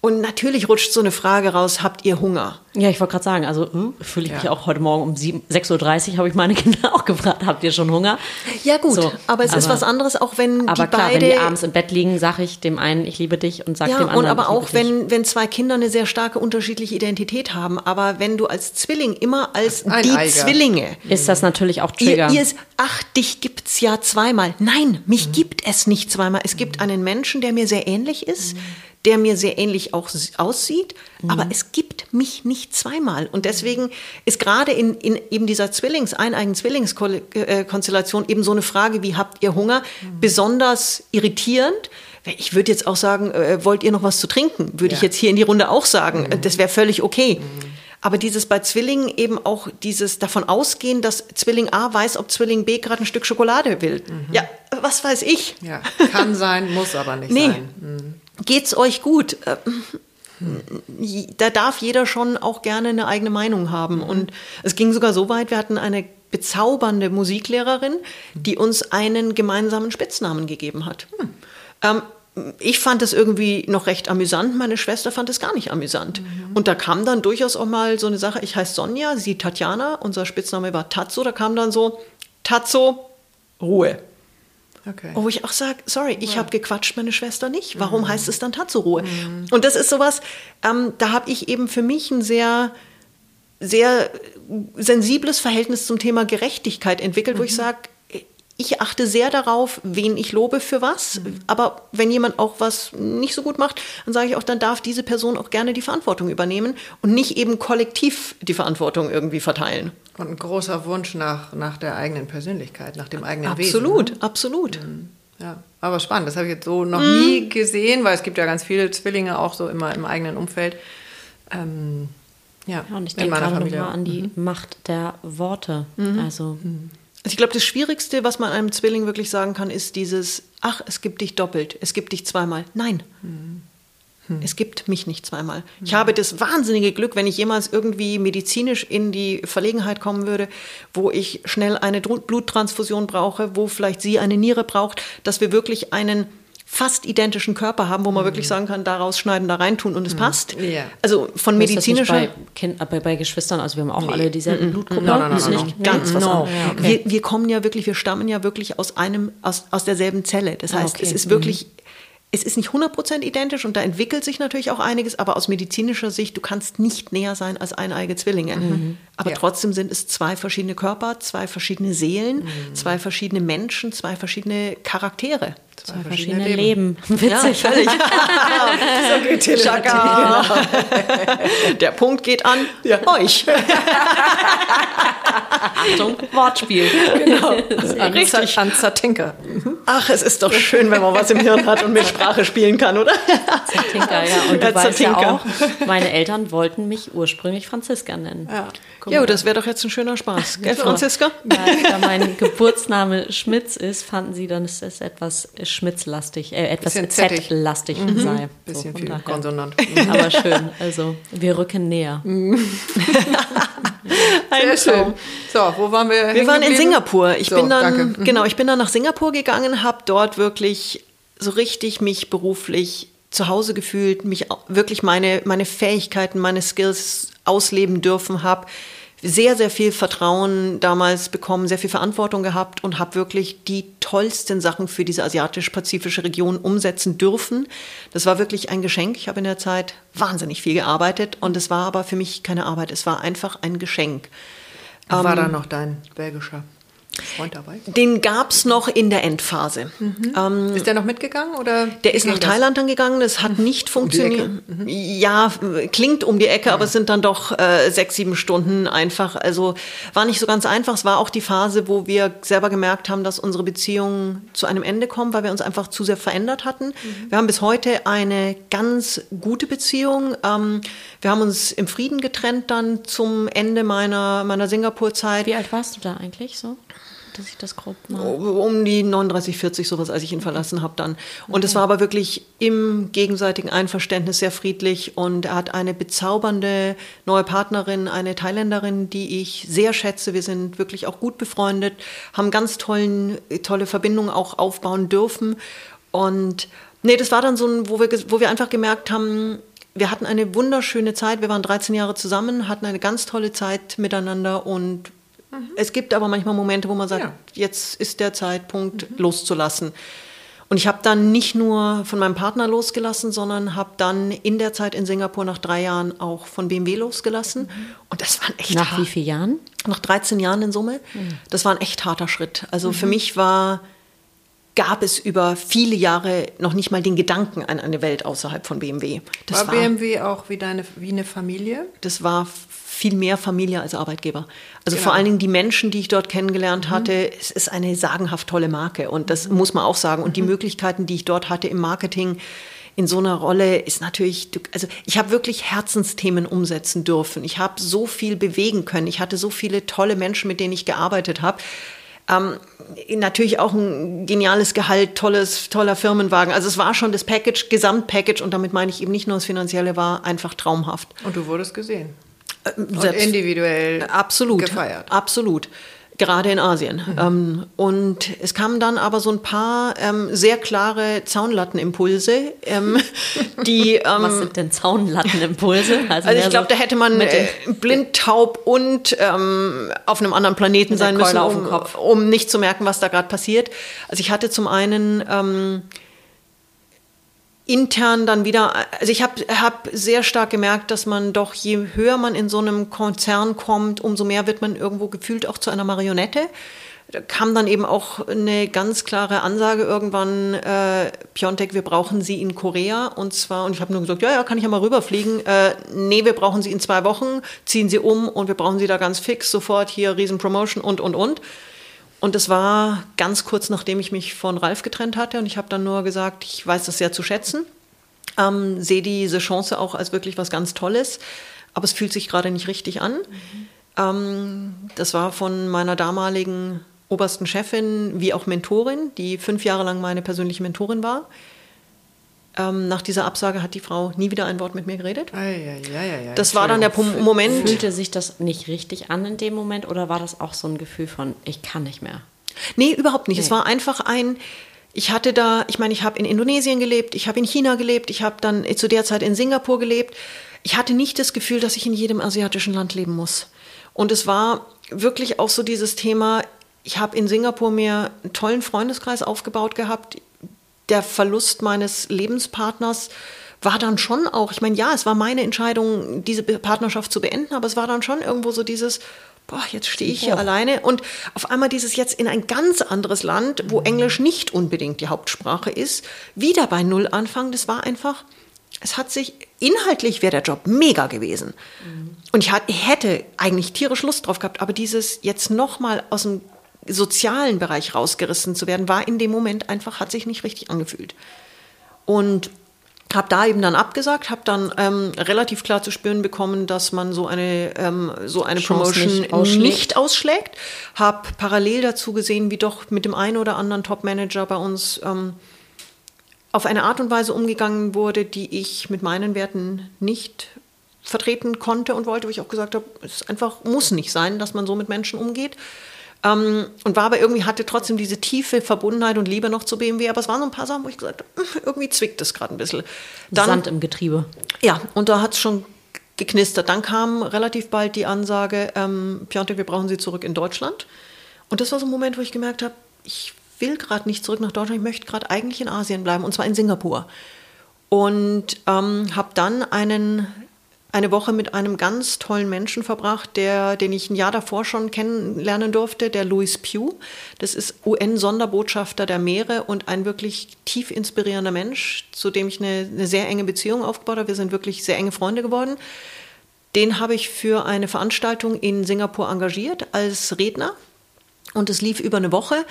Und natürlich rutscht so eine Frage raus, habt ihr Hunger? Ja, ich wollte gerade sagen, also hm, fühle ich ja. mich auch heute Morgen um 6.30 Uhr, habe ich meine *laughs* Kinder auch gefragt, habt ihr schon Hunger? Ja gut, so, aber es aber, ist was anderes, auch wenn aber die klar, beide... wenn die abends im Bett liegen, sage ich dem einen, ich liebe dich und sage ja, dem anderen, und aber auch, wenn, wenn zwei Kinder eine sehr starke unterschiedliche Identität haben, aber wenn du als Zwilling immer als Ein die Eiger. Zwillinge... Ist das natürlich auch Trigger. Ihr, ihr ist, ach, dich gibt's ja zweimal. Nein, mich mhm. gibt es nicht zweimal. Es gibt einen Menschen, der mir sehr ähnlich ist, mhm der mir sehr ähnlich auch aussieht, mhm. aber es gibt mich nicht zweimal. Und deswegen ist gerade in, in eben dieser Zwillings-, eineigen Zwillingskonstellation eben so eine Frage, wie habt ihr Hunger, mhm. besonders irritierend. Ich würde jetzt auch sagen, äh, wollt ihr noch was zu trinken? Würde ja. ich jetzt hier in die Runde auch sagen. Mhm. Das wäre völlig okay. Mhm. Aber dieses bei Zwillingen eben auch dieses davon ausgehen, dass Zwilling A weiß, ob Zwilling B gerade ein Stück Schokolade will. Mhm. Ja, was weiß ich. Ja, kann sein, muss aber nicht nee. sein. Mhm geht's euch gut? Da darf jeder schon auch gerne eine eigene Meinung haben. Mhm. Und es ging sogar so weit, wir hatten eine bezaubernde Musiklehrerin, die uns einen gemeinsamen Spitznamen gegeben hat. Hm. Ähm, ich fand es irgendwie noch recht amüsant, meine Schwester fand es gar nicht amüsant. Mhm. Und da kam dann durchaus auch mal so eine Sache, ich heiße Sonja, sie Tatjana, unser Spitzname war Tatzo, da kam dann so, Tatzo, Ruhe. Okay. Wo ich auch sage, sorry, ich ja. habe gequatscht, meine Schwester nicht. Warum mhm. heißt es dann Tatzeruhe? Mhm. Und das ist sowas, ähm, da habe ich eben für mich ein sehr, sehr sensibles Verhältnis zum Thema Gerechtigkeit entwickelt, mhm. wo ich mhm. sage, ich achte sehr darauf, wen ich lobe für was. Mhm. Aber wenn jemand auch was nicht so gut macht, dann sage ich auch, dann darf diese Person auch gerne die Verantwortung übernehmen und nicht eben kollektiv die Verantwortung irgendwie verteilen. Und ein großer Wunsch nach, nach der eigenen Persönlichkeit, nach dem eigenen absolut, Wesen. Absolut, absolut. Mhm. Ja, aber spannend. Das habe ich jetzt so noch mhm. nie gesehen, weil es gibt ja ganz viele Zwillinge auch so immer im eigenen Umfeld. Ähm, ja, ja, und ich denke gerade nochmal an die mhm. Macht der Worte. Mhm. Also mhm. Also ich glaube, das Schwierigste, was man einem Zwilling wirklich sagen kann, ist dieses, ach, es gibt dich doppelt, es gibt dich zweimal. Nein, hm. es gibt mich nicht zweimal. Hm. Ich habe das wahnsinnige Glück, wenn ich jemals irgendwie medizinisch in die Verlegenheit kommen würde, wo ich schnell eine Bluttransfusion brauche, wo vielleicht sie eine Niere braucht, dass wir wirklich einen fast identischen Körper haben, wo man mhm. wirklich sagen kann, daraus schneiden, da reintun und es mhm. passt. Ja. Also von medizinischer... Bei, kind, bei, bei, Geschwistern, also wir haben auch nee. alle dieselben mhm. Blutgruppen. No, no, no, no, no, no. Ganz was no. Ja, okay. wir, wir kommen ja wirklich, wir stammen ja wirklich aus einem, aus, aus derselben Zelle. Das heißt, okay. es ist wirklich... Es ist nicht 100% identisch und da entwickelt sich natürlich auch einiges, aber aus medizinischer Sicht, du kannst nicht näher sein als eineige Zwillinge. Mhm. Aber Ja. trotzdem sind es zwei verschiedene Körper, zwei verschiedene Seelen, Mhm. zwei verschiedene Menschen, zwei verschiedene Charaktere. Zwei verschiedene Leben. Witzig. völlig. *laughs* Chaka. Der Punkt geht an euch. *laughs* Achtung, Wortspiel. An, Richtig. An Zatinka. Ach, es ist doch schön, wenn man was im Hirn hat und mit Sprache spielen kann, oder? Zatinka, ja. Und du Ja, weißt ja auch, meine Eltern wollten mich ursprünglich Franziska nennen. Ja, guck Ja, das wäre doch jetzt ein schöner Spaß, gell, Franziska? Da, da mein Geburtsname Schmitz ist, fanden sie dann, dass es etwas Schmitzlastig, äh, etwas. Z-lastig sei. Bisschen von viel daher. Konsonant. *laughs* Aber schön, also wir rücken näher. *laughs* Sehr schön. So, wo waren wir? Wir waren in Singapur. Ich so, bin dann. Mhm. genau, ich bin dann nach Singapur gegangen, habe dort wirklich so richtig mich beruflich zu Hause gefühlt, mich wirklich meine, meine Fähigkeiten, meine Skills ausleben dürfen, habe sehr, sehr viel Vertrauen damals bekommen, sehr viel Verantwortung gehabt und habe wirklich die tollsten Sachen für diese asiatisch-pazifische Region umsetzen dürfen. Das war wirklich ein Geschenk. Ich habe in der Zeit wahnsinnig viel gearbeitet und es war aber für mich keine Arbeit, es war einfach ein Geschenk. War Ähm, da noch dein belgischer Freund dabei? Den gab's noch in der Endphase. Ähm, Ist der noch mitgegangen? Oder der ist nach das? Thailand dann gegangen, das hat nicht die funktioniert. Ecke? Ja, klingt um die Ecke, aber es sind dann doch äh, sechs, sieben Stunden einfach. Also war nicht so ganz einfach. Es war auch die Phase, wo wir selber gemerkt haben, dass unsere Beziehung zu einem Ende kommt, weil wir uns einfach zu sehr verändert hatten. Wir haben bis heute eine ganz gute Beziehung. Ähm, wir haben uns im Frieden getrennt dann zum Ende meiner, meiner Singapur-Zeit. Wie alt warst du da eigentlich so? Dass ich das grob mal. um die 39, 40 sowas, als ich ihn verlassen habe dann. Und es war aber wirklich im gegenseitigen Einverständnis sehr friedlich und er hat eine bezaubernde neue Partnerin, eine Thailänderin, die ich sehr schätze. Wir sind wirklich auch gut befreundet, haben ganz tollen, tolle Verbindungen auch aufbauen dürfen und nee, das war dann so ein, wo wir, wo wir einfach gemerkt haben, wir hatten eine wunderschöne Zeit. Wir waren 13 Jahre zusammen, hatten eine ganz tolle Zeit miteinander und es gibt aber manchmal Momente, wo man sagt, Ja. jetzt ist der Zeitpunkt loszulassen. Und ich habe dann nicht nur von meinem Partner losgelassen, sondern habe dann in der Zeit in Singapur nach drei Jahren auch von BMW losgelassen. Und das war ein echt Nach hart- wie vielen Jahren? nach 13 Jahren in Summe. Das war ein echt harter Schritt. Also für mich war, gab es über viele Jahre noch nicht mal den Gedanken an eine Welt außerhalb von BMW. Das war BMW auch wie, deine, wie eine Familie? das war viel mehr Familie als Arbeitgeber. Also Genau. vor allen Dingen die Menschen, die ich dort kennengelernt hatte, es ist eine sagenhaft tolle Marke und das muss man auch sagen. Und die Möglichkeiten, die ich dort hatte im Marketing in so einer Rolle, ist natürlich, also ich habe wirklich Herzensthemen umsetzen dürfen. Ich habe so viel bewegen können. Ich hatte so viele tolle Menschen, mit denen ich gearbeitet habe. Ähm, natürlich auch ein geniales Gehalt, tolles, toller Firmenwagen. Also es war schon das Package, Gesamtpackage und damit meine ich eben nicht nur das Finanzielle, war einfach traumhaft. Und du wurdest gesehen. Und Selbst- individuell absolut gefeiert. Absolut. Gerade in Asien. Ähm, und es kamen dann aber so ein paar ähm, sehr klare Zaunlattenimpulse, ähm, *laughs* die. Ähm, Was sind denn Zaunlattenimpulse? *laughs* also mehr ich so glaube, da hätte man äh, blind, taub und ähm, auf einem anderen Planeten sein müssen, Keule auf dem um, um nicht zu merken, was da gerade passiert. Also ich hatte zum einen ähm, intern dann wieder, also ich habe hab sehr stark gemerkt, dass man doch, je höher man in so einem Konzern kommt, umso mehr wird man irgendwo gefühlt auch zu einer Marionette. Da kam dann eben auch eine ganz klare Ansage irgendwann, äh, Piontek, wir brauchen Sie in Korea. Und zwar, und ich habe nur gesagt, ja, ja, kann ich ja mal rüberfliegen. Äh, nee, wir brauchen Sie in zwei Wochen, ziehen Sie um und wir brauchen Sie da ganz fix, sofort hier Riesenpromotion und, und, und. Und das war ganz kurz nachdem ich mich von Ralf getrennt hatte. Und ich habe dann nur gesagt, ich weiß das sehr zu schätzen, ähm, sehe diese Chance auch als wirklich was ganz Tolles. Aber es fühlt sich gerade nicht richtig an. Ähm, das war von meiner damaligen obersten Chefin wie auch Mentorin, die fünf Jahre lang meine persönliche Mentorin war. Ähm, nach dieser Absage hat die Frau nie wieder ein Wort mit mir geredet. Ah, ja, ja, ja. Das war dann der Moment. Fühlte sich das nicht richtig an in dem Moment oder war das auch so ein Gefühl von, ich kann nicht mehr? Nee, überhaupt nicht. Es Nee. war einfach ein, ich hatte da, ich meine, ich habe in Indonesien gelebt, ich habe in China gelebt, ich habe dann zu der Zeit in Singapur gelebt. Ich hatte nicht das Gefühl, dass ich in jedem asiatischen Land leben muss. Und es war wirklich auch so dieses Thema, ich habe in Singapur mir einen tollen Freundeskreis aufgebaut gehabt, der Verlust meines Lebenspartners war dann schon auch, ich meine, ja, es war meine Entscheidung, diese Partnerschaft zu beenden, aber es war dann schon irgendwo so dieses, boah, jetzt stehe ich hier Oh. alleine und auf einmal dieses jetzt in ein ganz anderes Land, wo Englisch nicht unbedingt die Hauptsprache ist, wieder bei Null anfangen, das war einfach, es hat sich, inhaltlich wäre der Job mega gewesen. Und ich hätte eigentlich tierisch Lust drauf gehabt, aber dieses jetzt nochmal aus dem sozialen Bereich rausgerissen zu werden, war in dem Moment einfach, hat sich nicht richtig angefühlt. Und habe da eben dann abgesagt, habe dann ähm, relativ klar zu spüren bekommen, dass man so eine, ähm, so eine Chance Promotion nicht ausschlägt. nicht ausschlägt. Habe parallel dazu gesehen, wie doch mit dem einen oder anderen Top-Manager bei uns ähm, auf eine Art und Weise umgegangen wurde, die ich mit meinen Werten nicht vertreten konnte und wollte, wo ich auch gesagt habe, es einfach muss nicht sein, dass man so mit Menschen umgeht. Ähm, und war aber irgendwie, hatte trotzdem diese tiefe Verbundenheit und Liebe noch zu BMW, aber es waren so ein paar Sachen, wo ich gesagt habe, "Hm, *laughs* irgendwie zwickt es gerade ein bisschen. Dann, Sand im Getriebe. ja, und da hat es schon geknistert. Dann kam relativ bald die Ansage, ähm, Piontek, wir brauchen Sie zurück in Deutschland. Und das war so ein Moment, wo ich gemerkt habe, ich will gerade nicht zurück nach Deutschland, ich möchte gerade eigentlich in Asien bleiben, und zwar in Singapur. Und ähm, habe dann einen, eine Woche mit einem ganz tollen Menschen verbracht, der, den ich ein Jahr davor schon kennenlernen durfte, der Louis Pugh. Das ist UN-Sonderbotschafter der Meere und ein wirklich tief inspirierender Mensch, zu dem ich eine, eine sehr enge Beziehung aufgebaut habe. Wir sind wirklich sehr enge Freunde geworden. Den habe ich für eine Veranstaltung in Singapur engagiert als Redner. Und es lief über eine Woche.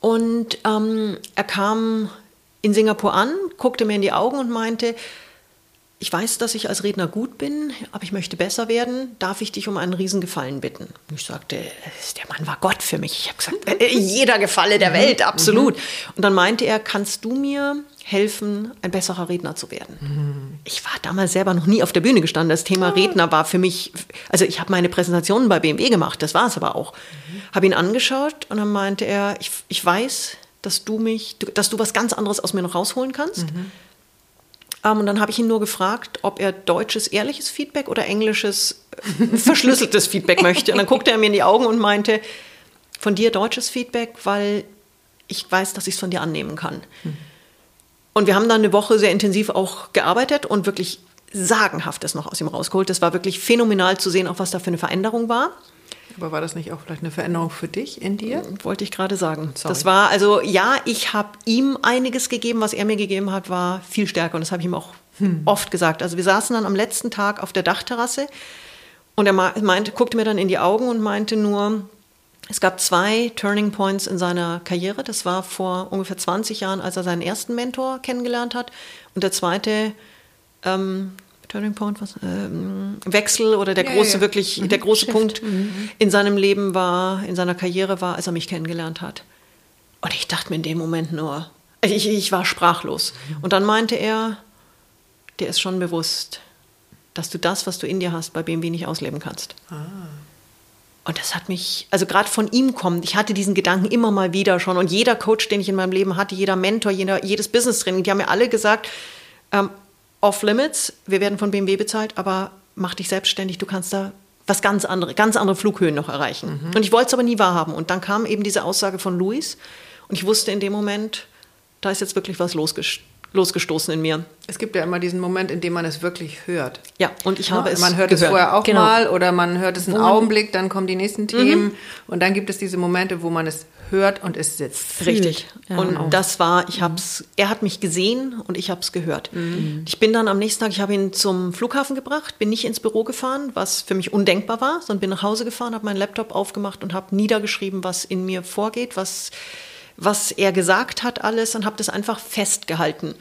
Und ähm, er kam in Singapur an, guckte mir in die Augen und meinte, ich weiß, dass ich als Redner gut bin, aber ich möchte besser werden. Darf ich dich um einen Riesengefallen bitten? Und ich sagte, der Mann war Gott für mich. Ich habe gesagt, äh, jeder Gefalle der Welt, absolut. Und dann meinte er, kannst du mir helfen, ein besserer Redner zu werden? Ich war damals selber noch nie auf der Bühne gestanden. Das Thema Redner war für mich, also ich habe meine Präsentationen bei BMW gemacht, das war es aber auch. Habe ihn angeschaut und dann meinte er, ich, ich weiß, dass du mich, dass du was ganz anderes aus mir noch rausholen kannst. Ähm, und dann habe ich ihn nur gefragt, ob er deutsches ehrliches Feedback oder englisches äh, verschlüsseltes Feedback möchte. Und dann guckte er mir in die Augen und meinte, von dir deutsches Feedback, weil ich weiß, dass ich es von dir annehmen kann. Und wir haben dann eine Woche sehr intensiv auch gearbeitet und wirklich sagenhaftes noch aus ihm rausgeholt. Das war wirklich phänomenal zu sehen, auch was da für eine Veränderung war. Aber war das nicht auch vielleicht eine Veränderung für dich in dir? Wollte ich gerade sagen. Sorry. Das war, also ja, ich habe ihm einiges gegeben, was er mir gegeben hat, war viel stärker. Und das habe ich ihm auch oft gesagt. Also wir saßen dann am letzten Tag auf der Dachterrasse und er meinte, guckte mir dann in die Augen und meinte nur, es gab zwei Turning Points in seiner Karriere. Das war vor ungefähr 20 Jahren, als er seinen ersten Mentor kennengelernt hat. Und der zweite ähm, Turning Point, was, ähm, Wechsel oder der Ja, große, ja. wirklich, der große Punkt in seinem Leben war, in seiner Karriere war, als er mich kennengelernt hat. Und ich dachte mir in dem Moment nur, ich, ich war sprachlos. Und dann meinte er, dir ist schon bewusst, dass du das, was du in dir hast, bei BMW nicht ausleben kannst. Und das hat mich, also gerade von ihm kommt, ich hatte diesen Gedanken immer mal wieder schon und jeder Coach, den ich in meinem Leben hatte, jeder Mentor, jeder, jedes Business-Training, die haben mir alle gesagt, ähm, off-limits, wir werden von BMW bezahlt, aber mach dich selbstständig, du kannst da was ganz andere, ganz andere Flughöhen noch erreichen. Und ich wollte es aber nie wahrhaben. Und dann kam eben diese Aussage von Luis und ich wusste in dem Moment, da ist jetzt wirklich was losges losgestoßen in mir. Es gibt ja immer diesen Moment, in dem man es wirklich hört. Ja, und ich habe Ne? es man hört gehört. es vorher auch Genau. mal oder man hört es einen Augenblick, dann kommen die nächsten Themen und dann gibt es diese Momente, wo man es hört und es sitzt. Richtig. Ja, und genau. das war, ich hab's, er hat mich gesehen und ich habe es gehört. Ich bin dann am nächsten Tag, ich habe ihn zum Flughafen gebracht, bin nicht ins Büro gefahren, was für mich undenkbar war, sondern bin nach Hause gefahren, habe meinen Laptop aufgemacht und habe niedergeschrieben, was in mir vorgeht, was, was er gesagt hat, alles und habe das einfach festgehalten.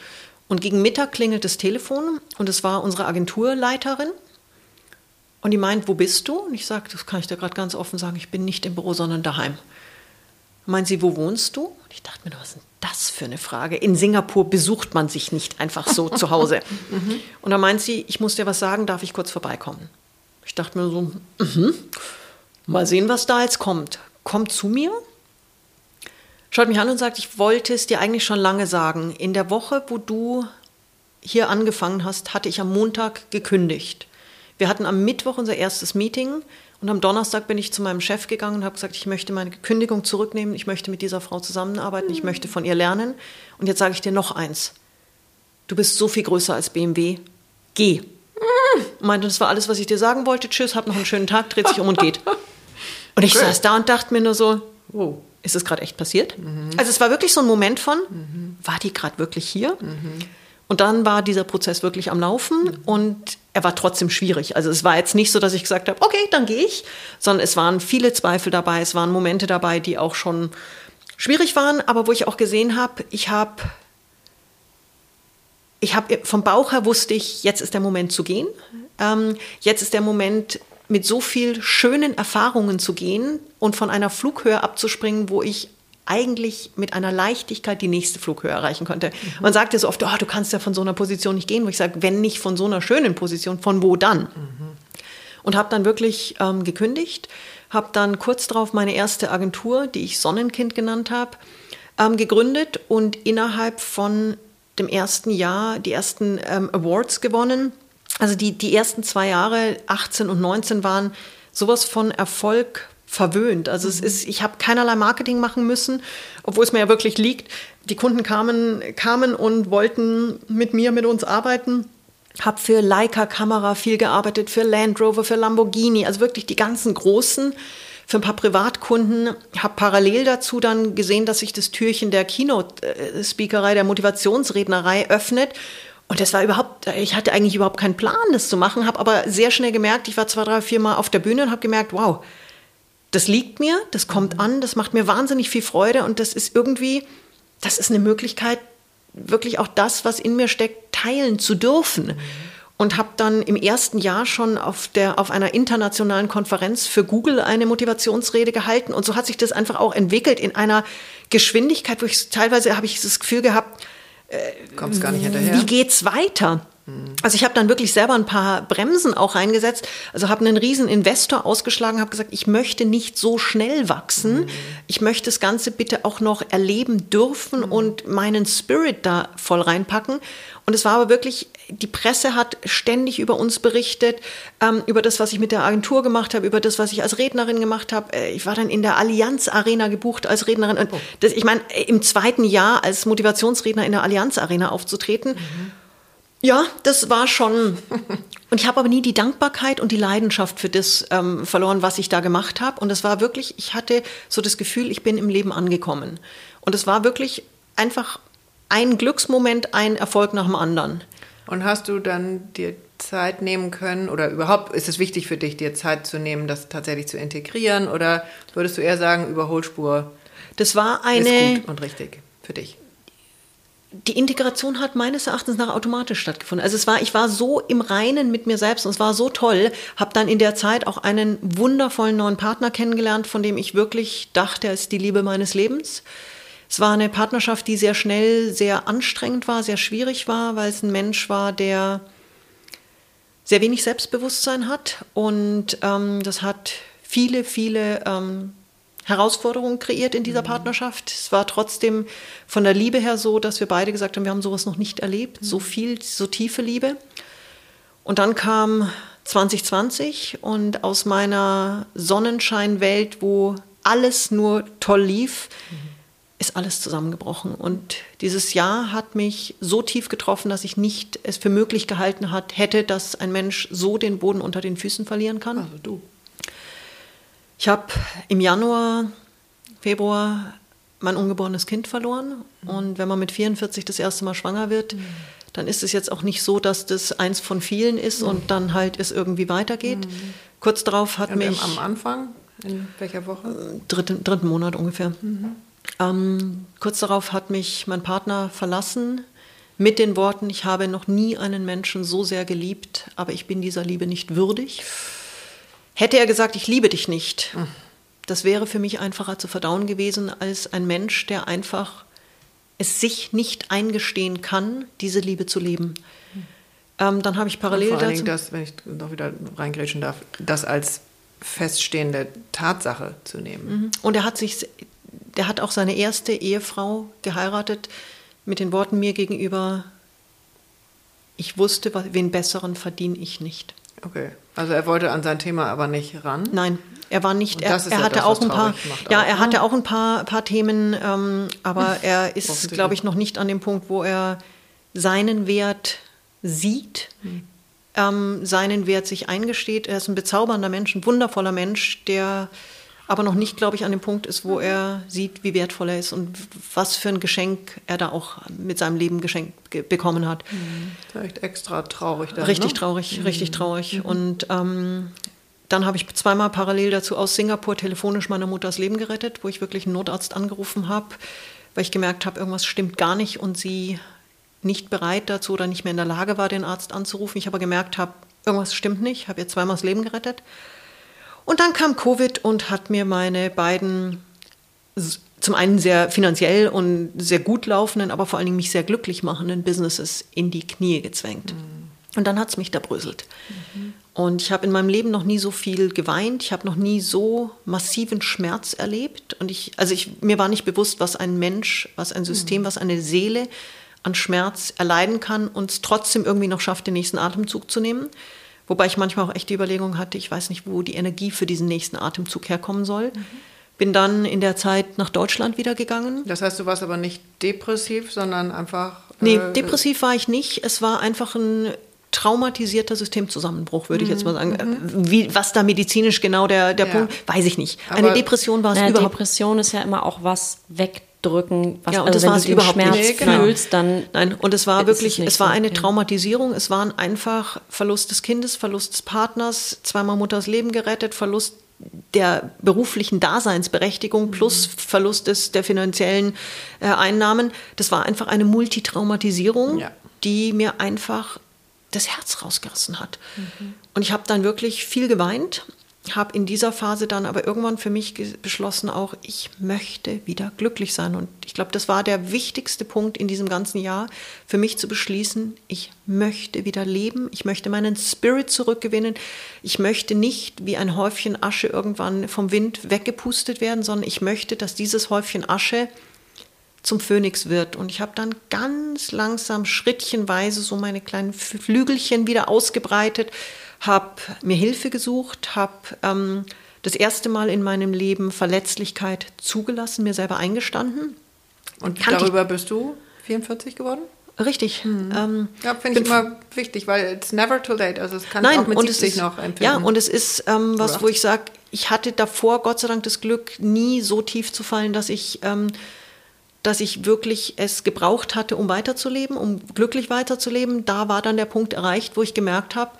Und gegen Mittag klingelt das Telefon und es war unsere Agenturleiterin. Und die meint, wo bist du? Und ich sage, das kann ich dir gerade ganz offen sagen, ich bin nicht im Büro, sondern daheim. Meint sie, wo wohnst du? Und ich dachte mir, was ist denn das für eine Frage? In Singapur besucht man sich nicht einfach so zu Hause. *laughs* Und dann meint sie, ich muss dir was sagen, darf ich kurz vorbeikommen? Ich dachte mir so, mhm. mal sehen, was da jetzt kommt. Kommt zu mir, schaut mich an und sagt, ich wollte es dir eigentlich schon lange sagen. In der Woche, wo du hier angefangen hast, hatte ich am Montag gekündigt. Wir hatten am Mittwoch unser erstes Meeting und am Donnerstag bin ich zu meinem Chef gegangen und habe gesagt, ich möchte meine Kündigung zurücknehmen, ich möchte mit dieser Frau zusammenarbeiten, ich möchte von ihr lernen. Und jetzt sage ich dir noch eins. Du bist so viel größer als BMW. Geh. Meinte, das war alles, was ich dir sagen wollte. Tschüss, hab noch einen schönen Tag, dreht sich um und geht. *laughs* Und ich Okay. saß da und dachte mir nur so, wow, ist das gerade echt passiert? Also es war wirklich so ein Moment von, war die gerade wirklich hier? Und dann war dieser Prozess wirklich am Laufen und er war trotzdem schwierig. Also es war jetzt nicht so, dass ich gesagt habe, okay, dann gehe ich, sondern es waren viele Zweifel dabei, es waren Momente dabei, die auch schon schwierig waren, aber wo ich auch gesehen habe, ich habe ich habe vom Bauch her wusste ich, jetzt ist der Moment zu gehen. Ähm, jetzt ist der Moment, mit so viel schönen Erfahrungen zu gehen und von einer Flughöhe abzuspringen, wo ich eigentlich mit einer Leichtigkeit die nächste Flughöhe erreichen konnte. Man sagt ja so oft, oh, du kannst ja von so einer Position nicht gehen, wo ich sage, wenn nicht von so einer schönen Position, von wo dann? Und habe dann wirklich ähm, gekündigt, habe dann kurz darauf meine erste Agentur, die ich Sonnenkind genannt habe, ähm, gegründet und innerhalb von dem ersten Jahr die ersten ähm, Awards gewonnen. Also die, die ersten zwei Jahre, 18 und 19, waren sowas von Erfolg verwöhnt. Also es ist, ich habe keinerlei Marketing machen müssen, obwohl es mir ja wirklich liegt. Die Kunden kamen, kamen und wollten mit mir, mit uns arbeiten. Habe für Leica Kamera viel gearbeitet, für Land Rover, für Lamborghini, also wirklich die ganzen großen für ein paar Privatkunden, habe parallel dazu dann gesehen, dass sich das Türchen der Keynote-Speakerei, der Motivationsrednerei öffnet. Und das war überhaupt, ich hatte eigentlich überhaupt keinen Plan, das zu machen, habe aber sehr schnell gemerkt, ich war zwei, drei, vier Mal auf der Bühne und habe gemerkt, wow, das liegt mir, das kommt an, das macht mir wahnsinnig viel Freude und das ist irgendwie, das ist eine Möglichkeit, wirklich auch das, was in mir steckt, teilen zu dürfen. Und habe dann im ersten Jahr schon auf, der, auf einer internationalen Konferenz für Google eine Motivationsrede gehalten. Und so hat sich das einfach auch entwickelt in einer Geschwindigkeit, wo ich teilweise habe ich das Gefühl gehabt, Kommst gar nicht hinterher. wie geht's weiter? Also ich habe dann wirklich selber ein paar Bremsen auch reingesetzt. Also habe einen riesen Investor ausgeschlagen, habe gesagt, ich möchte nicht so schnell wachsen. Ich möchte das Ganze bitte auch noch erleben dürfen und meinen Spirit da voll reinpacken. Und es war aber wirklich, die Presse hat ständig über uns berichtet, ähm, über das, was ich mit der Agentur gemacht habe, über das, was ich als Rednerin gemacht habe. Äh, Ich war dann in der Allianz Arena gebucht als Rednerin. Und das, ich meine, im zweiten Jahr als Motivationsredner in der Allianz Arena aufzutreten. Ja, das war schon. *laughs* Und ich habe aber nie die Dankbarkeit und die Leidenschaft für das ähm, verloren, was ich da gemacht habe. Und es war wirklich, ich hatte so das Gefühl, ich bin im Leben angekommen. Und es war wirklich einfach ein Glücksmoment, ein Erfolg nach dem anderen. Und hast du dann dir Zeit nehmen können oder überhaupt ist es wichtig für dich, dir Zeit zu nehmen, das tatsächlich zu integrieren oder würdest du eher sagen, Überholspur Das war ist eine. gut und richtig für dich? Die Integration hat meines Erachtens nach automatisch stattgefunden. Also es war, ich war so im Reinen mit mir selbst und es war so toll. Habe dann in der Zeit auch einen wundervollen neuen Partner kennengelernt, von dem ich wirklich dachte, er ist die Liebe meines Lebens. Es war eine Partnerschaft, die sehr schnell sehr anstrengend war, sehr schwierig war, weil es ein Mensch war, der sehr wenig Selbstbewusstsein hat und ähm, das hat viele, viele ähm, Herausforderungen kreiert in dieser Partnerschaft. Es war trotzdem von der Liebe her so, dass wir beide gesagt haben, wir haben sowas noch nicht erlebt, so viel, so tiefe Liebe. Und dann kam 2020 und aus meiner Sonnenscheinwelt, wo alles nur toll lief, ist alles zusammengebrochen. Und dieses Jahr hat mich so tief getroffen, dass ich nicht es für möglich gehalten hat, hätte, dass ein Mensch so den Boden unter den Füßen verlieren kann. Also du. Ich habe im Januar, Februar mein ungeborenes Kind verloren. Und wenn man mit 44 das erste Mal schwanger wird, dann ist es jetzt auch nicht so, dass das eins von vielen ist und dann halt es irgendwie weitergeht. Kurz darauf hat Und mich am Anfang, in welcher Woche? dritten, dritten Monat ungefähr. Ähm, kurz darauf hat mich mein Partner verlassen mit den Worten, ich habe noch nie einen Menschen so sehr geliebt, aber ich bin dieser Liebe nicht würdig. Hätte er gesagt, ich liebe dich nicht, das wäre für mich einfacher zu verdauen gewesen als ein Mensch, der einfach es sich nicht eingestehen kann, diese Liebe zu leben. Ähm, dann habe ich parallel Vor allen dazu. Das, wenn ich noch wieder reingrätschen darf, das als feststehende Tatsache zu nehmen. Und er hat sich, der hat auch seine erste Ehefrau geheiratet mit den Worten mir gegenüber, ich wusste, wen besseren verdiene ich nicht. Okay. Also er wollte an sein Thema aber nicht ran. Nein, er war nicht. Er, das ist er ja hatte das, auch ein paar. Ja, auch, er ne? hatte auch ein paar, paar Themen, ähm, aber er ist, glaube ich, noch nicht an dem Punkt, wo er seinen Wert sieht, Hm. ähm, seinen Wert sich eingesteht. Er ist ein bezaubernder Mensch, ein wundervoller Mensch, der aber noch nicht, glaube ich, an dem Punkt ist, Mhm. wo er sieht, wie wertvoll er ist und was für ein Geschenk er da auch mit seinem Leben geschenkt ge- bekommen hat. Ist echt extra traurig. Dann, Richtig ne? traurig, richtig traurig. Und ähm, dann habe ich zweimal parallel dazu aus Singapur telefonisch meiner Mutter das Leben gerettet, wo ich wirklich einen Notarzt angerufen habe, weil ich gemerkt habe, irgendwas stimmt gar nicht und sie nicht bereit dazu oder nicht mehr in der Lage war, den Arzt anzurufen. Ich aber gemerkt habe, irgendwas stimmt nicht, Ich habe ihr zweimal das Leben gerettet. Und dann kam Covid und hat mir meine beiden zum einen sehr finanziell und sehr gut laufenden, aber vor allen Dingen mich sehr glücklich machenden Businesses in die Knie gezwängt. Und dann hat es mich da bröselt. Und ich habe in meinem Leben noch nie so viel geweint. Ich habe noch nie so massiven Schmerz erlebt. Und ich, also ich, mir war nicht bewusst, was ein Mensch, was ein System, was eine Seele an Schmerz erleiden kann und es trotzdem irgendwie noch schafft, den nächsten Atemzug zu nehmen. Wobei ich manchmal auch echt die Überlegung hatte, ich weiß nicht, wo die Energie für diesen nächsten Atemzug herkommen soll. Bin dann in der Zeit nach Deutschland wieder gegangen. Das heißt, du warst aber nicht depressiv, sondern einfach. Nee, äh, depressiv war ich nicht. Es war einfach ein traumatisierter Systemzusammenbruch, würde ich jetzt mal sagen. Äh, Wie, was da medizinisch genau der, der Ja. Punkt, weiß ich nicht. Eine Aber- Depression war es Naja, überhaupt Depression ist ja immer auch was wegdrücken. Was, Ja, und also das wenn war du es überhaupt Schmerz nicht. Genau. fühlst, dann Nein, und es war wirklich, nicht es war so, eine ja. Traumatisierung. Es waren einfach Verlust des Kindes, Verlust des Partners, zweimal Mutters Leben gerettet, Verlust der beruflichen Daseinsberechtigung plus Verlust des, der finanziellen äh, Einnahmen. Das war einfach eine Multitraumatisierung, Ja. die mir einfach das Herz rausgerissen hat. Und ich habe dann wirklich viel geweint, habe in dieser Phase dann aber irgendwann für mich beschlossen, auch ich möchte wieder glücklich sein. Und ich glaube, das war der wichtigste Punkt in diesem ganzen Jahr, für mich zu beschließen, ich möchte wieder leben, ich möchte meinen Spirit zurückgewinnen, ich möchte nicht wie ein Häufchen Asche irgendwann vom Wind weggepustet werden, sondern ich möchte, dass dieses Häufchen Asche zum Phönix wird. Und ich habe dann ganz langsam, schrittchenweise so meine kleinen Flügelchen wieder ausgebreitet, habe mir Hilfe gesucht, habe ähm, das erste Mal in meinem Leben Verletzlichkeit zugelassen, mir selber eingestanden. Und kannte ich- darüber bist du 44 geworden? Richtig. Ähm, Ja, finde ich immer wichtig, weil it's never too late. Also es kann Nein, auch mit und es 70 ist, noch empfinden. Ja, und es ist ähm, was, wo ich sage, ich hatte davor Gott sei Dank das Glück, nie so tief zu fallen, dass ich, ähm, dass ich wirklich es gebraucht hatte, um weiterzuleben, um glücklich weiterzuleben. Da war dann der Punkt erreicht, wo ich gemerkt habe,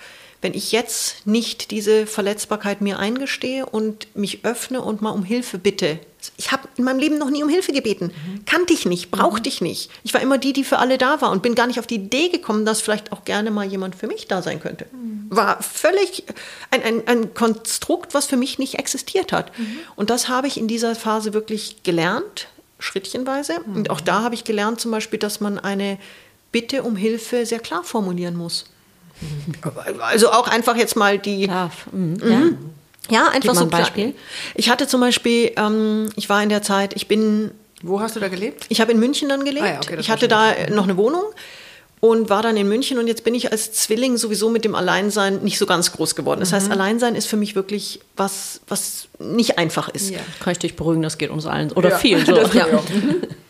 wenn ich jetzt nicht diese Verletzbarkeit mir eingestehe und mich öffne und mal um Hilfe bitte. Ich habe in meinem Leben noch nie um Hilfe gebeten. Kannte ich nicht, brauchte ich nicht. Ich war immer die, die für alle da war und bin gar nicht auf die Idee gekommen, dass vielleicht auch gerne mal jemand für mich da sein könnte. War völlig ein, ein, ein Konstrukt, was für mich nicht existiert hat. Und das habe ich in dieser Phase wirklich gelernt, schrittchenweise. Und auch da habe ich gelernt zum Beispiel, dass man eine Bitte um Hilfe sehr klar formulieren muss. Also auch einfach jetzt mal die, darf. Mhm. Ja. ja, einfach so ein klar- Beispiel. Ich hatte zum Beispiel, ähm, ich war in der Zeit, ich bin, Wo hast du da gelebt? ich habe in München dann gelebt. Ah ja, okay, ich hatte da noch eine Wohnung und war dann in München und jetzt bin ich als Zwilling sowieso mit dem Alleinsein nicht so ganz groß geworden. Das Mhm. heißt, Alleinsein ist für mich wirklich was, was nicht einfach ist. Ja. Kann ich dich beruhigen, das geht uns allen oder Ja, vielen so. *laughs* Ja. auch.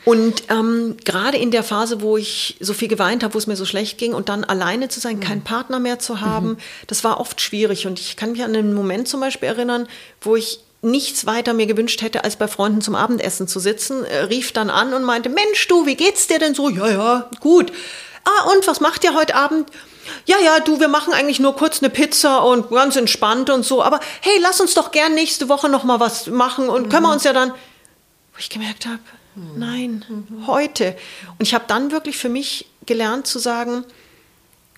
Und ähm, gerade in der Phase, wo ich so viel geweint habe, wo es mir so schlecht ging und dann alleine zu sein, keinen Partner mehr zu haben, das war oft schwierig. Und ich kann mich an einen Moment zum Beispiel erinnern, wo ich nichts weiter mir gewünscht hätte, als bei Freunden zum Abendessen zu sitzen, äh, rief dann an und meinte, Mensch, du, wie geht's dir denn so? Ja, ja, gut. Ah, und was macht ihr heute Abend? Ja, ja, du, wir machen eigentlich nur kurz eine Pizza und ganz entspannt und so. Aber hey, lass uns doch gern nächste Woche noch mal was machen und können wir uns ja dann wo ich gemerkt habe, nein, heute. Und ich habe dann wirklich für mich gelernt zu sagen,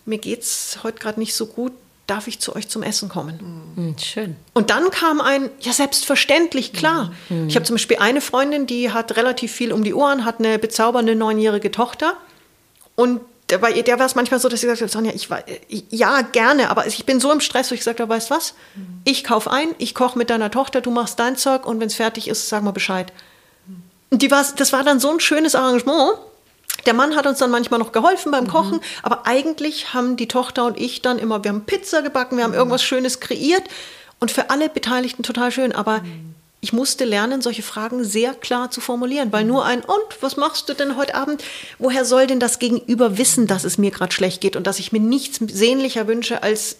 mir geht's heute gerade nicht so gut, darf ich zu euch zum Essen kommen? Mhm, Schön. Und dann kam ein, ja selbstverständlich, klar. Ich habe zum Beispiel eine Freundin, die hat relativ viel um die Ohren, hat eine bezaubernde neunjährige Tochter. Und bei ihr, der war es manchmal so, dass sie gesagt hat, Sonja, ich war, ja, gerne, aber ich bin so im Stress, wo ich gesagt habe, weißt was? Ich kaufe ein, ich koche mit deiner Tochter, du machst dein Zeug und wenn es fertig ist, sag mal Bescheid. Und die war, das war dann so ein schönes Arrangement, Der Mann hat uns dann manchmal noch geholfen beim Kochen, mhm. aber eigentlich haben die Tochter und ich dann immer, wir haben Pizza gebacken, wir haben mhm. irgendwas Schönes kreiert und für alle Beteiligten total schön. Aber mhm. Ich musste lernen, solche Fragen sehr klar zu formulieren, weil nur ein Und, was machst du denn heute Abend? Woher soll denn das Gegenüber wissen, dass es mir gerade schlecht geht und dass ich mir nichts sehnlicher wünsche, als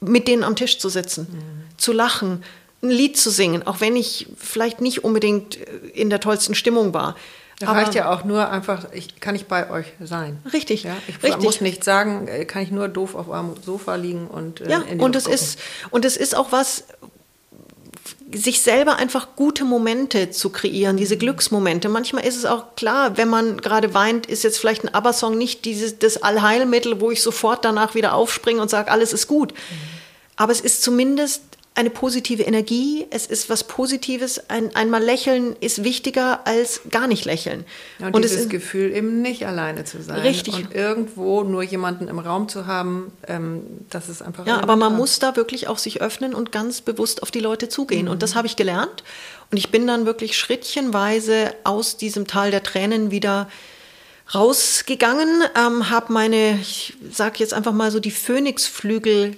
mit denen am Tisch zu sitzen, mhm. zu lachen, ein Lied zu singen, auch wenn ich vielleicht nicht unbedingt in der tollsten Stimmung war. Das Aber reicht ja auch nur einfach, ich, kann ich bei euch sein. Richtig. Ja, ich richtig. muss nicht sagen, äh, kann ich nur doof auf einem Sofa liegen und äh, ja, und es ist und es ist auch was, sich selber einfach gute Momente zu kreieren, diese Glücksmomente. Manchmal ist es auch klar, wenn man gerade weint, ist jetzt vielleicht ein ABBA-Song nicht dieses, das Allheilmittel, wo ich sofort danach wieder aufspringe und sage, alles ist gut. Mhm. Aber es ist zumindest eine positive Energie, es ist was Positives. Ein, einmal lächeln ist wichtiger als gar nicht lächeln. und, und dieses ist, Gefühl, eben nicht alleine zu sein. Richtig. Und irgendwo nur jemanden im Raum zu haben, ähm, das ist einfach. Ja, aber man muss da wirklich auch sich öffnen und ganz bewusst auf die Leute zugehen. Mhm. Und das habe ich gelernt. Und ich bin dann wirklich schrittchenweise aus diesem Tal der Tränen wieder rausgegangen, ähm, habe meine, ich sage jetzt einfach mal so, die Phönixflügel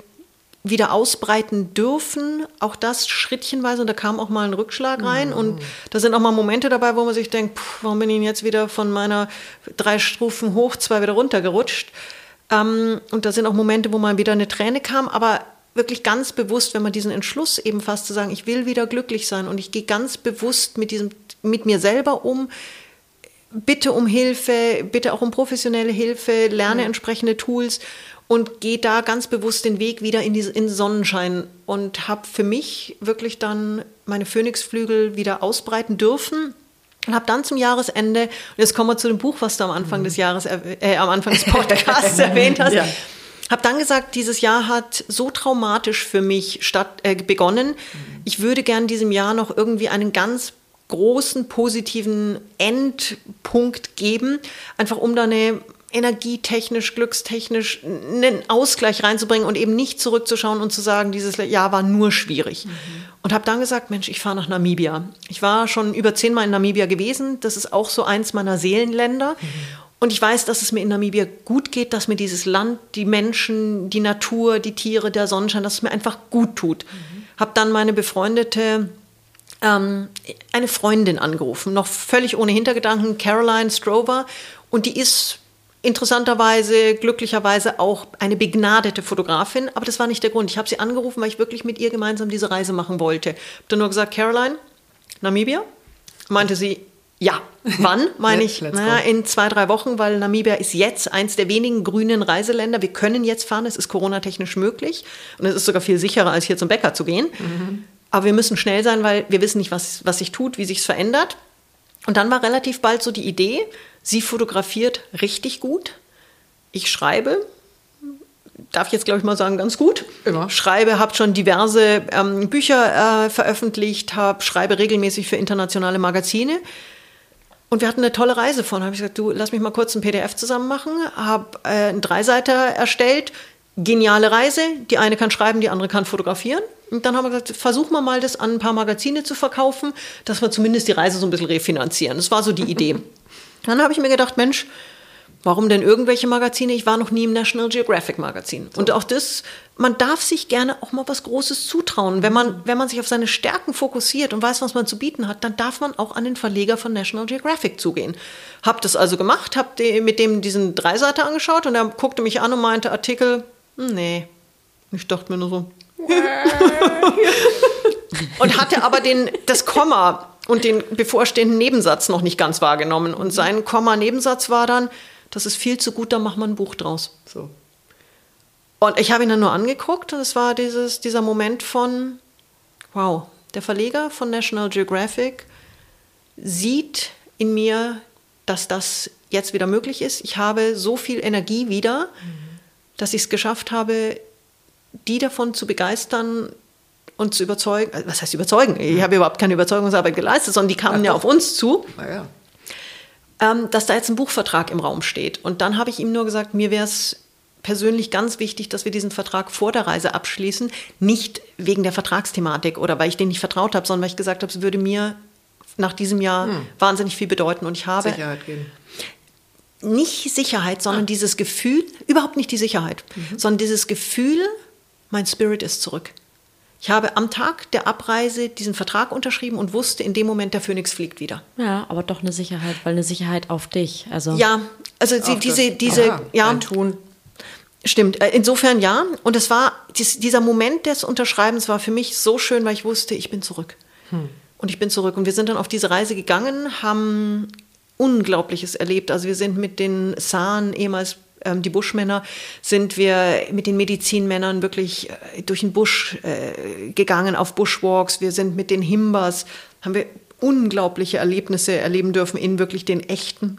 wieder ausbreiten dürfen, auch das schrittchenweise. Und da kam auch mal ein Rückschlag rein. Mhm. Und da sind auch mal Momente dabei, wo man sich denkt, pff, warum bin ich jetzt wieder von meiner drei Stufen hoch, zwei wieder runtergerutscht. Ähm, und da sind auch Momente, wo mal wieder eine Träne kam. Aber wirklich ganz bewusst, wenn man diesen Entschluss eben fast zu sagen, ich will wieder glücklich sein und ich gehe ganz bewusst mit diesem, mit mir selber um, bitte um Hilfe, bitte auch um professionelle Hilfe, lerne ja. entsprechende Tools und gehe da ganz bewusst den Weg wieder in, die, in den Sonnenschein und habe für mich wirklich dann meine Phönixflügel wieder ausbreiten dürfen. Und habe dann zum Jahresende, und jetzt kommen wir zu dem Buch, was du am Anfang des Jahres, äh, am Anfang des Podcasts *laughs* erwähnt hast, ja. habe dann gesagt, dieses Jahr hat so traumatisch für mich statt, äh, begonnen. Ich würde gern diesem Jahr noch irgendwie einen ganz großen positiven Endpunkt geben, einfach um da eine energietechnisch, glückstechnisch einen Ausgleich reinzubringen und eben nicht zurückzuschauen und zu sagen, dieses Jahr war nur schwierig. Mhm. Und habe dann gesagt, Mensch, ich fahre nach Namibia. Ich war schon über zehnmal in Namibia gewesen. Das ist auch so eins meiner Seelenländer. Mhm. Und ich weiß, dass es mir in Namibia gut geht, dass mir dieses Land, die Menschen, die Natur, die Tiere, der Sonnenschein, dass es mir einfach gut tut. Mhm. Habe dann meine befreundete ähm, eine Freundin angerufen, noch völlig ohne Hintergedanken, Caroline Strover. Und die ist interessanterweise, glücklicherweise auch eine begnadete Fotografin, aber das war nicht der Grund. Ich habe sie angerufen, weil ich wirklich mit ihr gemeinsam diese Reise machen wollte. Habe dann nur gesagt, Caroline, Namibia? Meinte sie, ja. Wann? *laughs* Meine ich, naja, in zwei, drei Wochen, weil Namibia ist jetzt eins der wenigen grünen Reiseländer. Wir können jetzt fahren, es ist coronatechnisch möglich und es ist sogar viel sicherer, als hier zum Bäcker zu gehen. Mhm. Aber wir müssen schnell sein, weil wir wissen nicht, was, was sich tut, wie sich es verändert. Und dann war relativ bald so die Idee, Sie fotografiert richtig gut. Ich schreibe, darf ich jetzt glaube ich mal sagen, ganz gut. Immer. Schreibe, habe schon diverse ähm, Bücher äh, veröffentlicht, hab, schreibe regelmäßig für internationale Magazine. Und wir hatten eine tolle Reise von. Habe ich gesagt, du lass mich mal kurz ein PDF zusammen machen. Habe äh, einen Dreiseiter erstellt. Geniale Reise. Die eine kann schreiben, die andere kann fotografieren. Und dann haben wir gesagt, versuchen wir mal, das an ein paar Magazine zu verkaufen, dass wir zumindest die Reise so ein bisschen refinanzieren. Das war so die Idee. *laughs* Dann habe ich mir gedacht, Mensch, warum denn irgendwelche Magazine? Ich war noch nie im National Geographic Magazin. So. Und auch das, man darf sich gerne auch mal was Großes zutrauen. Wenn man, wenn man sich auf seine Stärken fokussiert und weiß, was man zu bieten hat, dann darf man auch an den Verleger von National Geographic zugehen. Hab das also gemacht, hab mit dem diesen Dreiseiter angeschaut und er guckte mich an und meinte, Artikel, nee. Ich dachte mir nur so. *laughs* und hatte aber den, das Komma und den bevorstehenden Nebensatz noch nicht ganz wahrgenommen. Und sein Komma-Nebensatz war dann, das ist viel zu gut, da macht man ein Buch draus. So. Und ich habe ihn dann nur angeguckt und es war dieses, dieser Moment von, wow, der Verleger von National Geographic sieht in mir, dass das jetzt wieder möglich ist. Ich habe so viel Energie wieder, mhm. Dass ich es geschafft habe, die davon zu begeistern, und zu überzeugen, äh, was heißt überzeugen? Ich habe überhaupt keine Überzeugungsarbeit geleistet, sondern die kamen ja, ja auf uns zu. Ja. Ähm, dass da jetzt ein Buchvertrag im Raum steht. Und dann habe ich ihm nur gesagt, mir wäre es persönlich ganz wichtig, dass wir diesen Vertrag vor der Reise abschließen. Nicht wegen der Vertragsthematik oder weil ich den nicht vertraut habe, sondern weil ich gesagt habe, es würde mir nach diesem Jahr hm. wahnsinnig viel bedeuten. Und ich habe. Sicherheit geben. Nicht Sicherheit, sondern dieses Gefühl, überhaupt nicht die Sicherheit, sondern dieses Gefühl, mein Spirit ist zurück. Ich habe am Tag der Abreise diesen Vertrag unterschrieben und wusste in dem Moment, der Phönix fliegt wieder. Ja, aber doch eine Sicherheit, weil eine Sicherheit auf dich. Also Ja, also Auf diese, diese, Aha, ja, Tun. Stimmt, Äh, insofern ja. Und es war, dies, dieser Moment des Unterschreibens war für mich so schön, weil ich wusste, ich bin zurück. Und ich bin zurück. Und wir sind dann auf diese Reise gegangen, haben Unglaubliches erlebt. Also wir sind mit den Saan, ehemals ähm, die Buschmänner, sind wir mit den Medizinmännern wirklich äh, durch den Busch äh, gegangen, auf Bushwalks. Wir sind mit den Himbas, haben wir unglaubliche Erlebnisse erleben dürfen in wirklich den echten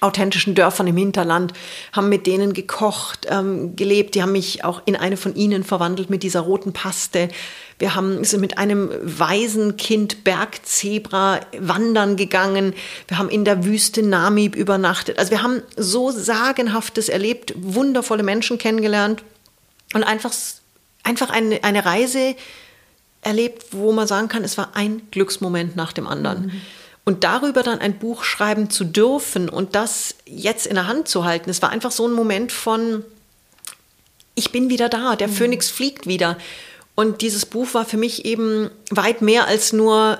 authentischen Dörfern im Hinterland, haben mit denen gekocht, ähm, gelebt. Die haben mich auch in eine von ihnen verwandelt mit dieser roten Paste. Wir haben, sind mit einem Waisenkind Bergzebra wandern gegangen. Wir haben in der Wüste Namib übernachtet. Also wir haben so sagenhaftes erlebt, wundervolle Menschen kennengelernt und einfach, einfach eine, eine Reise erlebt, wo man sagen kann, es war ein Glücksmoment nach dem anderen. Und darüber dann ein Buch schreiben zu dürfen und das jetzt in der Hand zu halten, es war einfach so ein Moment von, ich bin wieder da, der Phönix fliegt wieder. Und dieses Buch war für mich eben weit mehr als nur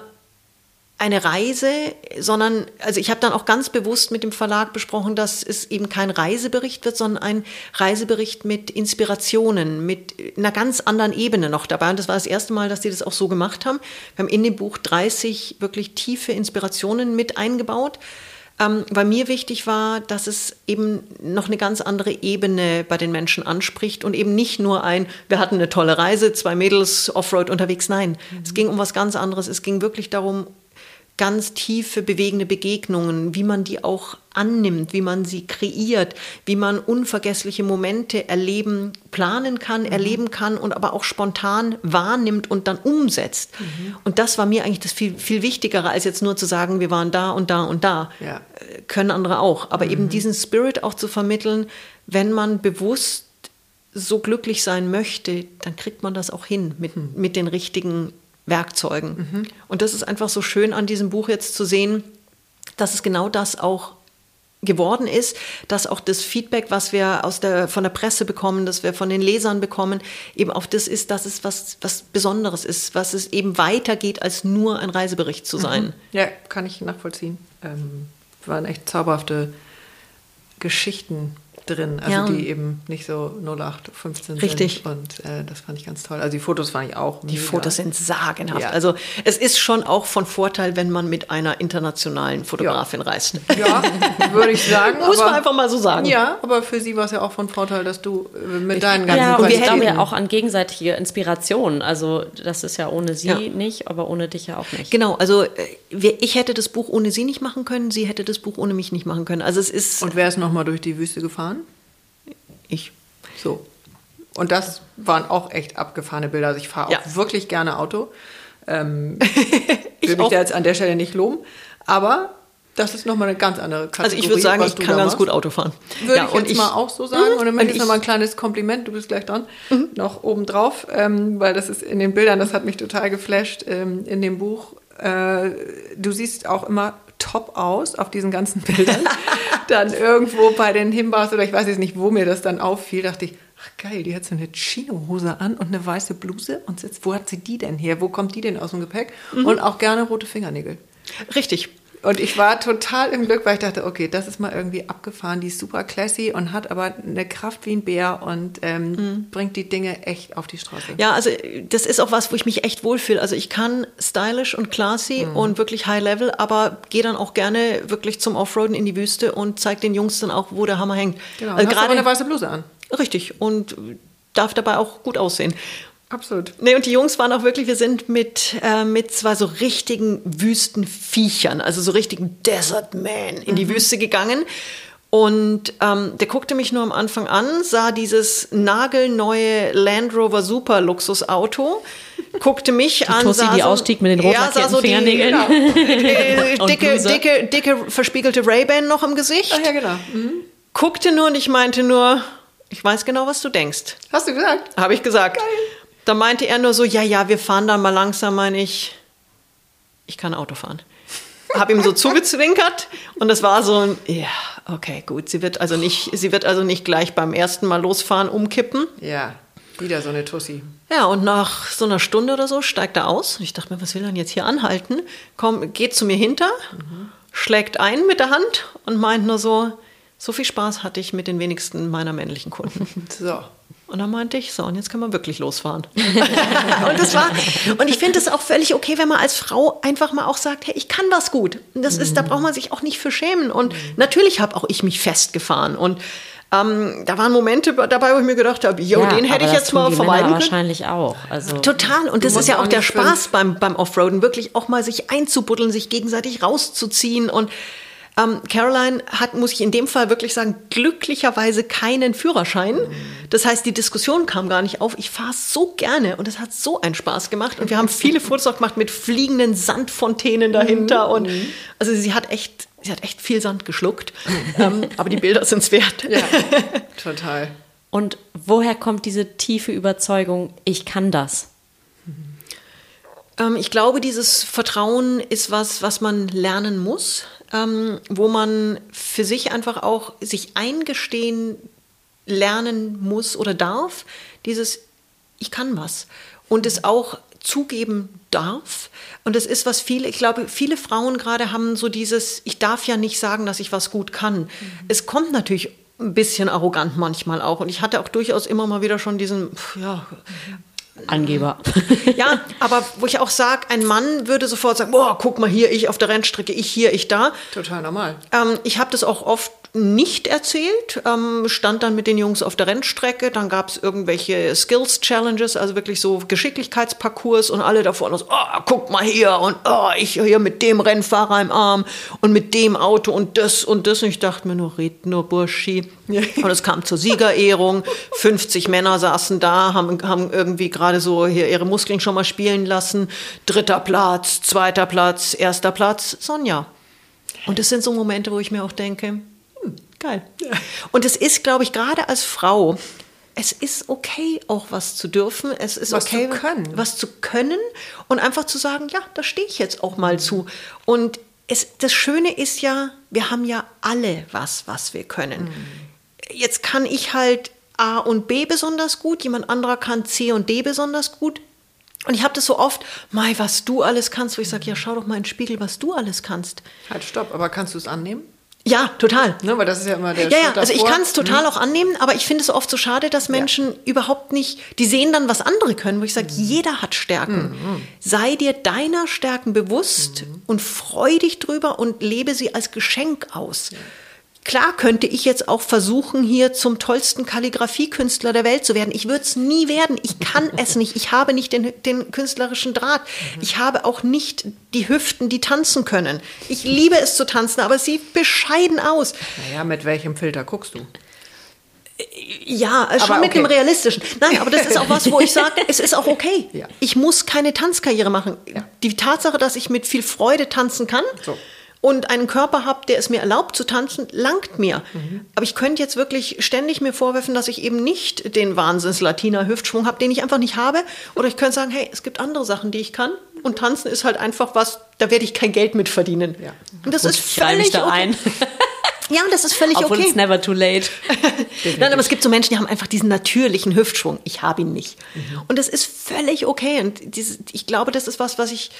eine Reise, sondern, also ich habe dann auch ganz bewusst mit dem Verlag besprochen, dass es eben kein Reisebericht wird, sondern ein Reisebericht mit Inspirationen, mit einer ganz anderen Ebene noch dabei. Und das war das erste Mal, dass die das auch so gemacht haben. Wir haben in dem Buch 30 wirklich tiefe Inspirationen mit eingebaut, ähm, weil mir wichtig war, dass es eben noch eine ganz andere Ebene bei den Menschen anspricht und eben nicht nur ein, wir hatten eine tolle Reise, zwei Mädels Offroad unterwegs. Nein, es ging um was ganz anderes. Es ging wirklich darum, ganz tiefe, bewegende Begegnungen, wie man die auch annimmt, wie man sie kreiert, wie man unvergessliche Momente erleben, planen kann, erleben kann und aber auch spontan wahrnimmt und dann umsetzt. Und das war mir eigentlich das viel, viel Wichtigere, als jetzt nur zu sagen, wir waren da und da und da. Ja. Äh, Können andere auch. Aber eben diesen Spirit auch zu vermitteln, wenn man bewusst so glücklich sein möchte, dann kriegt man das auch hin mit, mit den richtigen Werkzeugen. Und das ist einfach so schön an diesem Buch jetzt zu sehen, dass es genau das auch geworden ist, dass auch das Feedback, was wir aus der, von der Presse bekommen, das wir von den Lesern bekommen, eben auch das ist, dass es was, was Besonderes ist, was es eben weitergeht, als nur ein Reisebericht zu sein. Ja, kann ich nachvollziehen. Ähm, waren echt zauberhafte Geschichten drin, also Ja. die eben nicht so 0815 Richtig. sind. Und äh, das fand ich ganz toll. Also die Fotos fand ich auch. Die Fotos sind sagenhaft. Ja. Also es ist schon auch von Vorteil, wenn man mit einer internationalen Fotografin reist. Ja, würde ich sagen. *laughs* Muss aber, man einfach mal so sagen. Ja, aber für sie war es ja auch von Vorteil, dass du äh, mit deinen ganzen Ja, und wir glauben ja auch an gegenseitige Inspiration. Also das ist ja ohne sie Ja. nicht, aber ohne dich ja auch nicht. Genau, also äh, ich hätte das Buch ohne sie nicht machen können, sie hätte das Buch ohne mich nicht machen können. Also es ist Und wer ist nochmal durch die Wüste gefahren? Ich. So. Und das waren auch echt abgefahrene Bilder. Also ich fahre Ja. auch wirklich gerne Auto. Ähm, *laughs* Ich will mich auch. da jetzt an der Stelle nicht loben. Aber das ist nochmal eine ganz andere Kategorie. Also ich würde sagen, ich kann ganz machst. gut Auto fahren. Würde Ja, ich jetzt mal auch so sagen. Und dann möchte ich noch mal ein kleines Kompliment, du bist gleich dran, noch obendrauf, ähm, weil das ist in den Bildern, das hat mich total geflasht, ähm, in dem Buch. Äh, du siehst auch immer top aus auf diesen ganzen *laughs* Bildern. dann irgendwo bei den Himbas oder ich weiß jetzt nicht, wo mir das dann auffiel, dachte ich, ach geil, die hat so eine Chino-Hose an und eine weiße Bluse und sitzt, wo hat sie die denn her? Wo kommt die denn aus dem Gepäck? Mhm. Und auch gerne rote Fingernägel. Richtig. Und ich war total im Glück, weil ich dachte, okay, das ist mal irgendwie abgefahren. Die ist super classy und hat aber eine Kraft wie ein Bär und ähm, bringt die Dinge echt auf die Straße. Ja, also das ist auch was, wo ich mich echt wohlfühle. Also ich kann stylisch und classy Mhm. und wirklich high level, aber gehe dann auch gerne wirklich zum Offroaden in die Wüste und zeige den Jungs dann auch, wo der Hammer hängt. Genau. Also aber eine gerade weiße Bluse an. richtig und darf dabei auch gut aussehen. Absolut. Nee, und die Jungs waren auch wirklich, wir sind mit, äh, mit zwei so richtigen Wüstenviechern, also so richtigen Desert Man in die Wüste gegangen. Und ähm, der guckte mich nur am Anfang an, sah dieses nagelneue Land Rover Super Luxusauto, guckte mich an, Tussi, sah die so, ausstieg mit den rot ja, so die, Fingernägeln. *laughs* äh, dicke, dicke, dicke verspiegelte Ray-Ban noch im Gesicht, Ach ja, genau. Mhm. guckte nur und ich meinte nur, ich weiß genau, was du denkst. Hast du gesagt? Habe ich gesagt. Da meinte er nur so, ja, ja, wir fahren dann mal langsam, meine ich, ich kann Auto fahren. habe ihm so zugezwinkert und das war so ein, ja, okay, gut. Sie wird also nicht, sie wird also nicht gleich beim ersten Mal losfahren umkippen. Ja, wieder so eine Tussi. Ja, und nach so einer Stunde oder so steigt er aus. Und ich dachte mir, was will er denn jetzt hier anhalten? Komm, geht zu mir hinter, mhm. schlägt ein mit der Hand und meint nur so, so viel Spaß hatte ich mit den wenigsten meiner männlichen Kunden. So. Und dann meinte ich, so, und jetzt können wir wirklich losfahren. *laughs* und, das war, und ich finde es auch völlig okay, wenn man als Frau einfach mal auch sagt, hey, ich kann das gut. Und das ist, da braucht man sich auch nicht für schämen. Und natürlich habe auch ich mich festgefahren. Und ähm, da waren Momente dabei, wo ich mir gedacht habe, jo, ja, den hätte ich jetzt mal vermeiden können. wahrscheinlich auch. Also Total. Und das ist ja auch der Spaß beim, beim Offroaden, wirklich auch mal sich einzubuddeln, sich gegenseitig rauszuziehen und ähm, Caroline hat, muss ich in dem Fall wirklich sagen, glücklicherweise keinen Führerschein. Das heißt, die Diskussion kam gar nicht auf. Ich fahre so gerne und es hat so einen Spaß gemacht. Und wir haben viele *laughs* Fotos auch gemacht mit fliegenden Sandfontänen dahinter. Und also sie hat echt, sie hat echt viel Sand geschluckt. *laughs* ähm, aber die Bilder sind es wert. Ja, *laughs* total. Und woher kommt diese tiefe Überzeugung, ich kann das? Ähm, ich glaube, dieses Vertrauen ist was, was man lernen muss ähm, wo man für sich einfach auch sich eingestehen lernen muss oder darf, dieses ich kann was und es auch zugeben darf. Und das ist was viele, ich glaube, viele Frauen gerade haben so dieses, ich darf ja nicht sagen, dass ich was gut kann. Mhm. Es kommt natürlich ein bisschen arrogant manchmal auch. Und ich hatte auch durchaus immer mal wieder schon diesen, ja, Angeber. *laughs* ja, aber wo ich auch sage, ein Mann würde sofort sagen, boah, guck mal hier, ich auf der Rennstrecke, ich hier, ich da. Total normal. Ähm, ich habe das auch oft nicht erzählt, ähm, stand dann mit den Jungs auf der Rennstrecke, dann gab es irgendwelche Skills Challenges, also wirklich so Geschicklichkeitsparcours und alle davor, so, oh, guck mal hier und oh, ich hier mit dem Rennfahrer im Arm und mit dem Auto und das und das und ich dachte mir nur, red nur Burschi. Und es kam zur Siegerehrung, 50 Männer saßen da, haben, haben irgendwie gerade so hier ihre Muskeln schon mal spielen lassen, dritter Platz, zweiter Platz, erster Platz, Sonja. Und das sind so Momente, wo ich mir auch denke, Geil. Ja. Und es ist, glaube ich, gerade als Frau, es ist okay, auch was zu dürfen. Es ist was okay, zu können. was zu können und einfach zu sagen, ja, da stehe ich jetzt auch mal zu. Und es, das Schöne ist ja, wir haben ja alle was, was wir können. Mhm. Jetzt kann ich halt A und B besonders gut, jemand anderer kann C und D besonders gut. Und ich habe das so oft, Mai, was du alles kannst, wo ich sage, ja, schau doch mal in den Spiegel, was du alles kannst. Halt, stopp, aber kannst du es annehmen? Ja, total. Ne, weil das ist ja immer der Ja, ja, also ich kann es total mhm. auch annehmen, aber ich finde es oft so schade, dass Menschen ja. überhaupt nicht, die sehen dann, was andere können, wo ich sage, mhm. jeder hat Stärken. Mhm. Sei dir deiner Stärken bewusst mhm. und freu dich drüber und lebe sie als Geschenk aus. Ja. Klar könnte ich jetzt auch versuchen, hier zum tollsten Kalligrafiekünstler der Welt zu werden. Ich würde es nie werden. Ich kann *laughs* es nicht. Ich habe nicht den, den künstlerischen Draht. Ich habe auch nicht die Hüften, die tanzen können. Ich liebe es zu tanzen, aber es sieht bescheiden aus. Naja, mit welchem Filter guckst du? Ja, äh, schon aber mit dem realistischen. Nein, aber das ist auch was, wo ich sage, *laughs* es ist auch okay. Ja. Ich muss keine Tanzkarriere machen. Ja. Die Tatsache, dass ich mit viel Freude tanzen kann, so und einen Körper habe, der es mir erlaubt zu tanzen, langt mir. Mhm. Aber ich könnte jetzt wirklich ständig mir vorwerfen, dass ich eben nicht den Wahnsinns-Latina-Hüftschwung habe, den ich einfach nicht habe. Oder ich könnte sagen, hey, es gibt andere Sachen, die ich kann. Und tanzen ist halt einfach was, da werde ich kein Geld mit verdienen. Ja. Und das Gut, ist völlig da okay. ein. *laughs* Ja, und das ist völlig Obwohl okay. it's never too late. *laughs* Nein, aber es gibt so Menschen, die haben einfach diesen natürlichen Hüftschwung. Ich habe ihn nicht. Mhm. Und das ist völlig okay. Und dieses, ich glaube, das ist was, was ich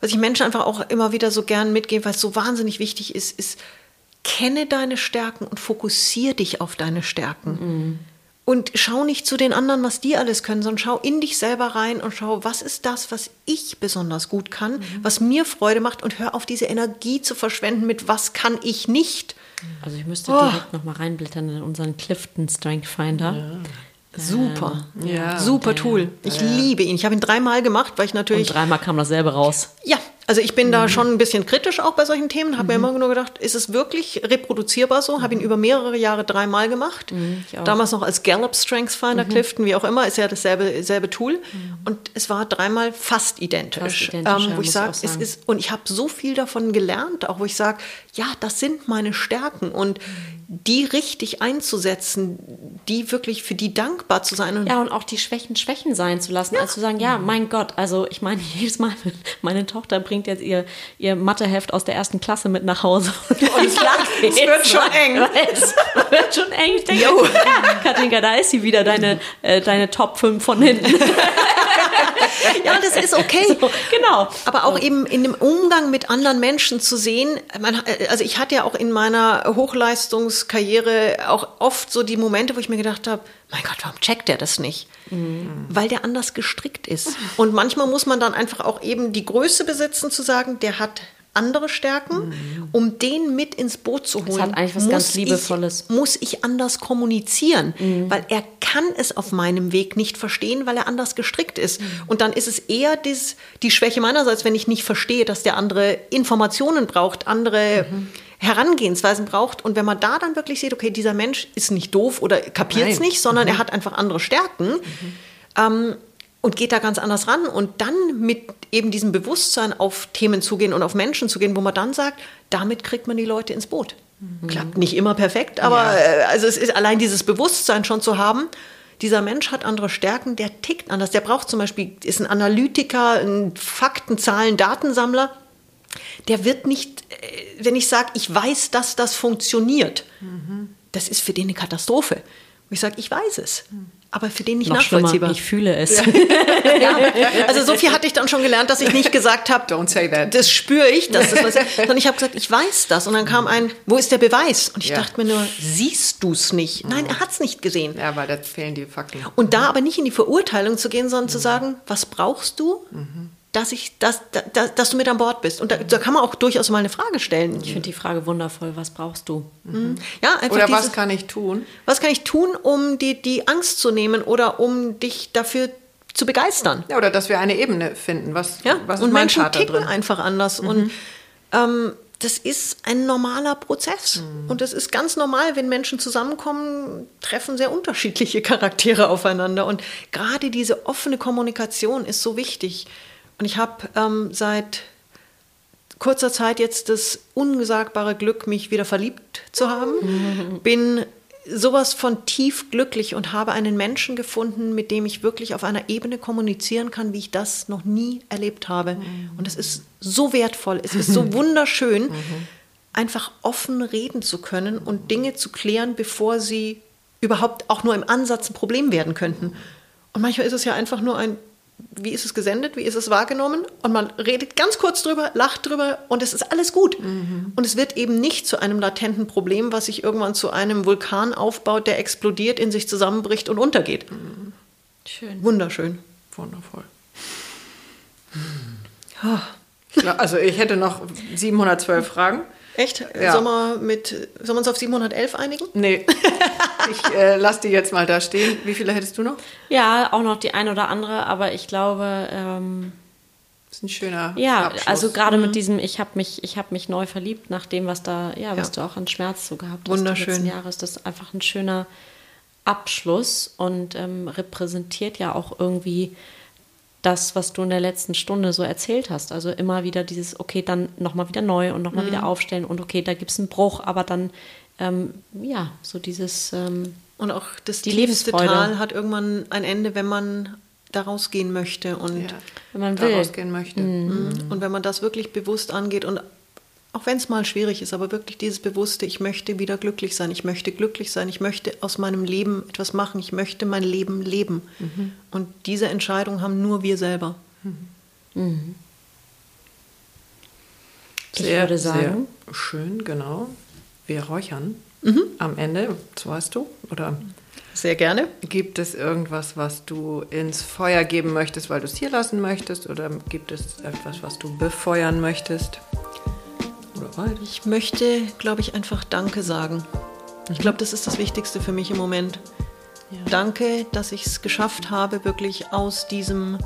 was ich Menschen einfach auch immer wieder so gern mitgebe, weil es so wahnsinnig wichtig ist, ist, kenne deine Stärken und fokussiere dich auf deine Stärken. Mhm. Und schau nicht zu den anderen, was die alles können, sondern schau in dich selber rein und schau, was ist das, was ich besonders gut kann, mhm. was mir Freude macht und hör auf, diese Energie zu verschwenden mit, was kann ich nicht. Also ich müsste oh. direkt nochmal reinblättern in unseren Clifton Strength Finder. Ja. Super. Ja, Super Tool. Ich ja. liebe ihn. Ich habe ihn dreimal gemacht, weil ich natürlich. Und dreimal kam dasselbe raus. Ja, also ich bin mhm. da schon ein bisschen kritisch auch bei solchen Themen. Habe mhm. mir immer nur gedacht, ist es wirklich reproduzierbar so? Habe ihn über mehrere Jahre dreimal gemacht. Mhm, Damals noch als Gallup Strength Finder, mhm. Clifton, wie auch immer, ist ja dasselbe, dasselbe Tool. Mhm. Und es war dreimal fast identisch. Fast identisch ähm, wo ich sage, es ist, und ich habe so viel davon gelernt, auch wo ich sage, ja, das sind meine Stärken. Und die richtig einzusetzen, die wirklich für die dankbar zu sein. Und Ja, und auch die Schwächen Schwächen sein zu lassen, als zu sagen, ja, mein Gott, also ich meine, *laughs* jedes Mal, meine Tochter bringt jetzt ihr, ihr Matheheft aus der ersten Klasse mit nach Hause. *laughs* Und ich lache es wird schon eng. *laughs* Es wird schon eng. Ich denke, ja, Katinka, da ist sie wieder, deine, äh, deine Top 5 von hinten. ja, das ist okay. So, genau. Aber auch eben in dem Umgang mit anderen Menschen zu sehen, man, also ich hatte ja auch in meiner Hochleistungskarriere auch oft so die Momente, wo ich mir gedacht habe, mein Gott, warum checkt der das nicht? Mhm. Weil der anders gestrickt ist. Und manchmal muss man dann einfach auch eben die Größe besitzen, zu sagen, der hat andere Stärken, mhm. um den mit ins Boot zu holen. Das hat eigentlich was ganz Liebevolles. Ich, muss ich anders kommunizieren, mhm. weil er kann es auf meinem Weg nicht verstehen, weil er anders gestrickt ist. Mhm. Und dann ist es eher dies, die Schwäche meinerseits, wenn ich nicht verstehe, dass der andere Informationen braucht, andere mhm. Herangehensweisen braucht. Und wenn man da dann wirklich sieht, okay, dieser Mensch ist nicht doof oder kapiert es nicht, sondern er mhm. hat einfach andere Stärken. Mhm. Ähm, und geht da ganz anders ran und dann mit eben diesem Bewusstsein auf Themen zugehen und auf Menschen zugehen, wo man dann sagt, damit kriegt man die Leute ins Boot. Mhm. Klappt nicht immer perfekt, aber ja. Äh, also es ist allein dieses Bewusstsein schon zu haben, dieser Mensch hat andere Stärken, der tickt anders. Der braucht zum Beispiel, ist ein Analytiker, ein Fakten, Zahlen, Datensammler. Der wird nicht, äh, wenn ich sage, ich weiß, dass das funktioniert, mhm. das ist für den eine Katastrophe. Und ich sage, ich weiß es. Mhm aber für den nicht Noch nachvollziehbar. Ich fühle es. Ja. *laughs* ja. Also so viel hatte ich dann schon gelernt, dass ich nicht gesagt habe, Don't say that. das spüre ich, das ist was, sondern ich habe gesagt, ich weiß das. Und dann kam ein, wo ist der Beweis? Und ich ja. dachte mir nur, siehst du es nicht? Nein, er hat es nicht gesehen. Ja, weil da fehlen die Fakten. Und da aber nicht in die Verurteilung zu gehen, sondern mhm. zu sagen, was brauchst du? Mhm dass, ich, dass, dass, dass du mit an Bord bist. Und da, da, kann man auch durchaus mal eine Frage stellen. Ich finde die Frage wundervoll. Was brauchst du? Mhm. Ja, einfach oder dieses, was kann ich tun? Was kann ich tun, um die, die Angst zu nehmen oder um dich dafür zu begeistern? Ja, oder dass wir eine Ebene finden. Was, ja, was und Menschen Vater ticken drin? einfach anders. Mhm. Und ähm, das ist ein normaler Prozess. Mhm. Und es ist ganz normal, wenn Menschen zusammenkommen, treffen sehr unterschiedliche *laughs* Charaktere aufeinander. Und gerade diese offene Kommunikation ist so wichtig. Und ich habe ähm, seit kurzer Zeit jetzt das ungesagbare Glück, mich wieder verliebt zu haben. *laughs* Bin sowas von tief glücklich und habe einen Menschen gefunden, mit dem ich wirklich auf einer Ebene kommunizieren kann, wie ich das noch nie erlebt habe. Und es ist so wertvoll, es ist so *laughs* wunderschön, einfach offen reden zu können und Dinge zu klären, bevor sie überhaupt auch nur im Ansatz ein Problem werden könnten. Und manchmal ist es ja einfach nur ein wie ist es gesendet, wie ist es wahrgenommen und man redet ganz kurz drüber, lacht drüber und es ist alles gut. Mhm. Und es wird eben nicht zu einem latenten Problem, was sich irgendwann zu einem Vulkan aufbaut, der explodiert, in sich zusammenbricht und untergeht. Mhm. Schön. Wunderschön. Wundervoll. Oh. Also ich hätte noch 712 Fragen. Echt? Ja. Sollen, wir mit, sollen wir uns auf 711 einigen? Nee. *laughs* Ich äh, lasse die jetzt mal da stehen. Wie viele hättest du noch? Ja, auch noch die eine oder andere, aber ich glaube. Ähm, das ist ein schöner. Ja, Abschluss. also gerade mhm. mit diesem, ich habe mich, ich habe mich neu verliebt, nach dem, was da, ja, was ja. du auch an Schmerz so gehabt hast Wunderschön. die letzten Jahre, ist das einfach ein schöner Abschluss und ähm, repräsentiert ja auch irgendwie das, was du in der letzten Stunde so erzählt hast. Also immer wieder dieses, okay, dann nochmal wieder neu und nochmal mhm. wieder aufstellen und okay, da gibt es einen Bruch, aber dann, ähm, ja, so dieses. Ähm, und auch das die tiefste Tal hat irgendwann ein Ende, wenn man da rausgehen möchte und ja, wenn man will. rausgehen möchte. Mhm. mhm. Und wenn man das wirklich bewusst angeht und auch wenn es mal schwierig ist, aber wirklich dieses Bewusste, ich möchte wieder glücklich sein, ich möchte glücklich sein, ich möchte aus meinem Leben etwas machen, ich möchte mein Leben leben. Mhm. Und diese Entscheidung haben nur wir selber. Mhm. Mhm. Sehr, ich würde sagen, sehr schön, genau. Wir räuchern mhm. am Ende, das weißt du, oder? Sehr gerne. Gibt es irgendwas, was du ins Feuer geben möchtest, weil du es hier lassen möchtest? Oder gibt es etwas, was du befeuern möchtest? Ich möchte, glaube ich, einfach Danke sagen. Ich glaube, das ist das Wichtigste für mich im Moment. Ja. Danke, dass ich es geschafft habe, wirklich aus diesem,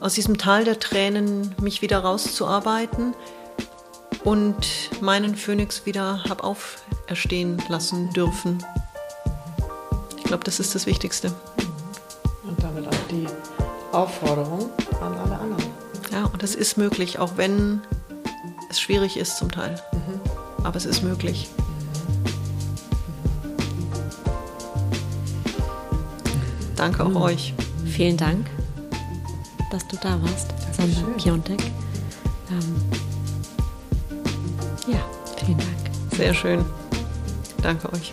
aus diesem Tal der Tränen mich wieder rauszuarbeiten und meinen Phönix wieder habe auferstehen lassen dürfen. Ich glaube, das ist das Wichtigste. Und damit auch die Aufforderung an alle anderen. Ja, und es ist möglich, auch wenn es schwierig ist zum Teil. Mhm. Aber es ist möglich. Mhm. Danke auch mhm. euch. Vielen Dank, dass du da warst, Sandra Piontek. Ähm, ja, vielen Dank. Sehr schön. Danke euch.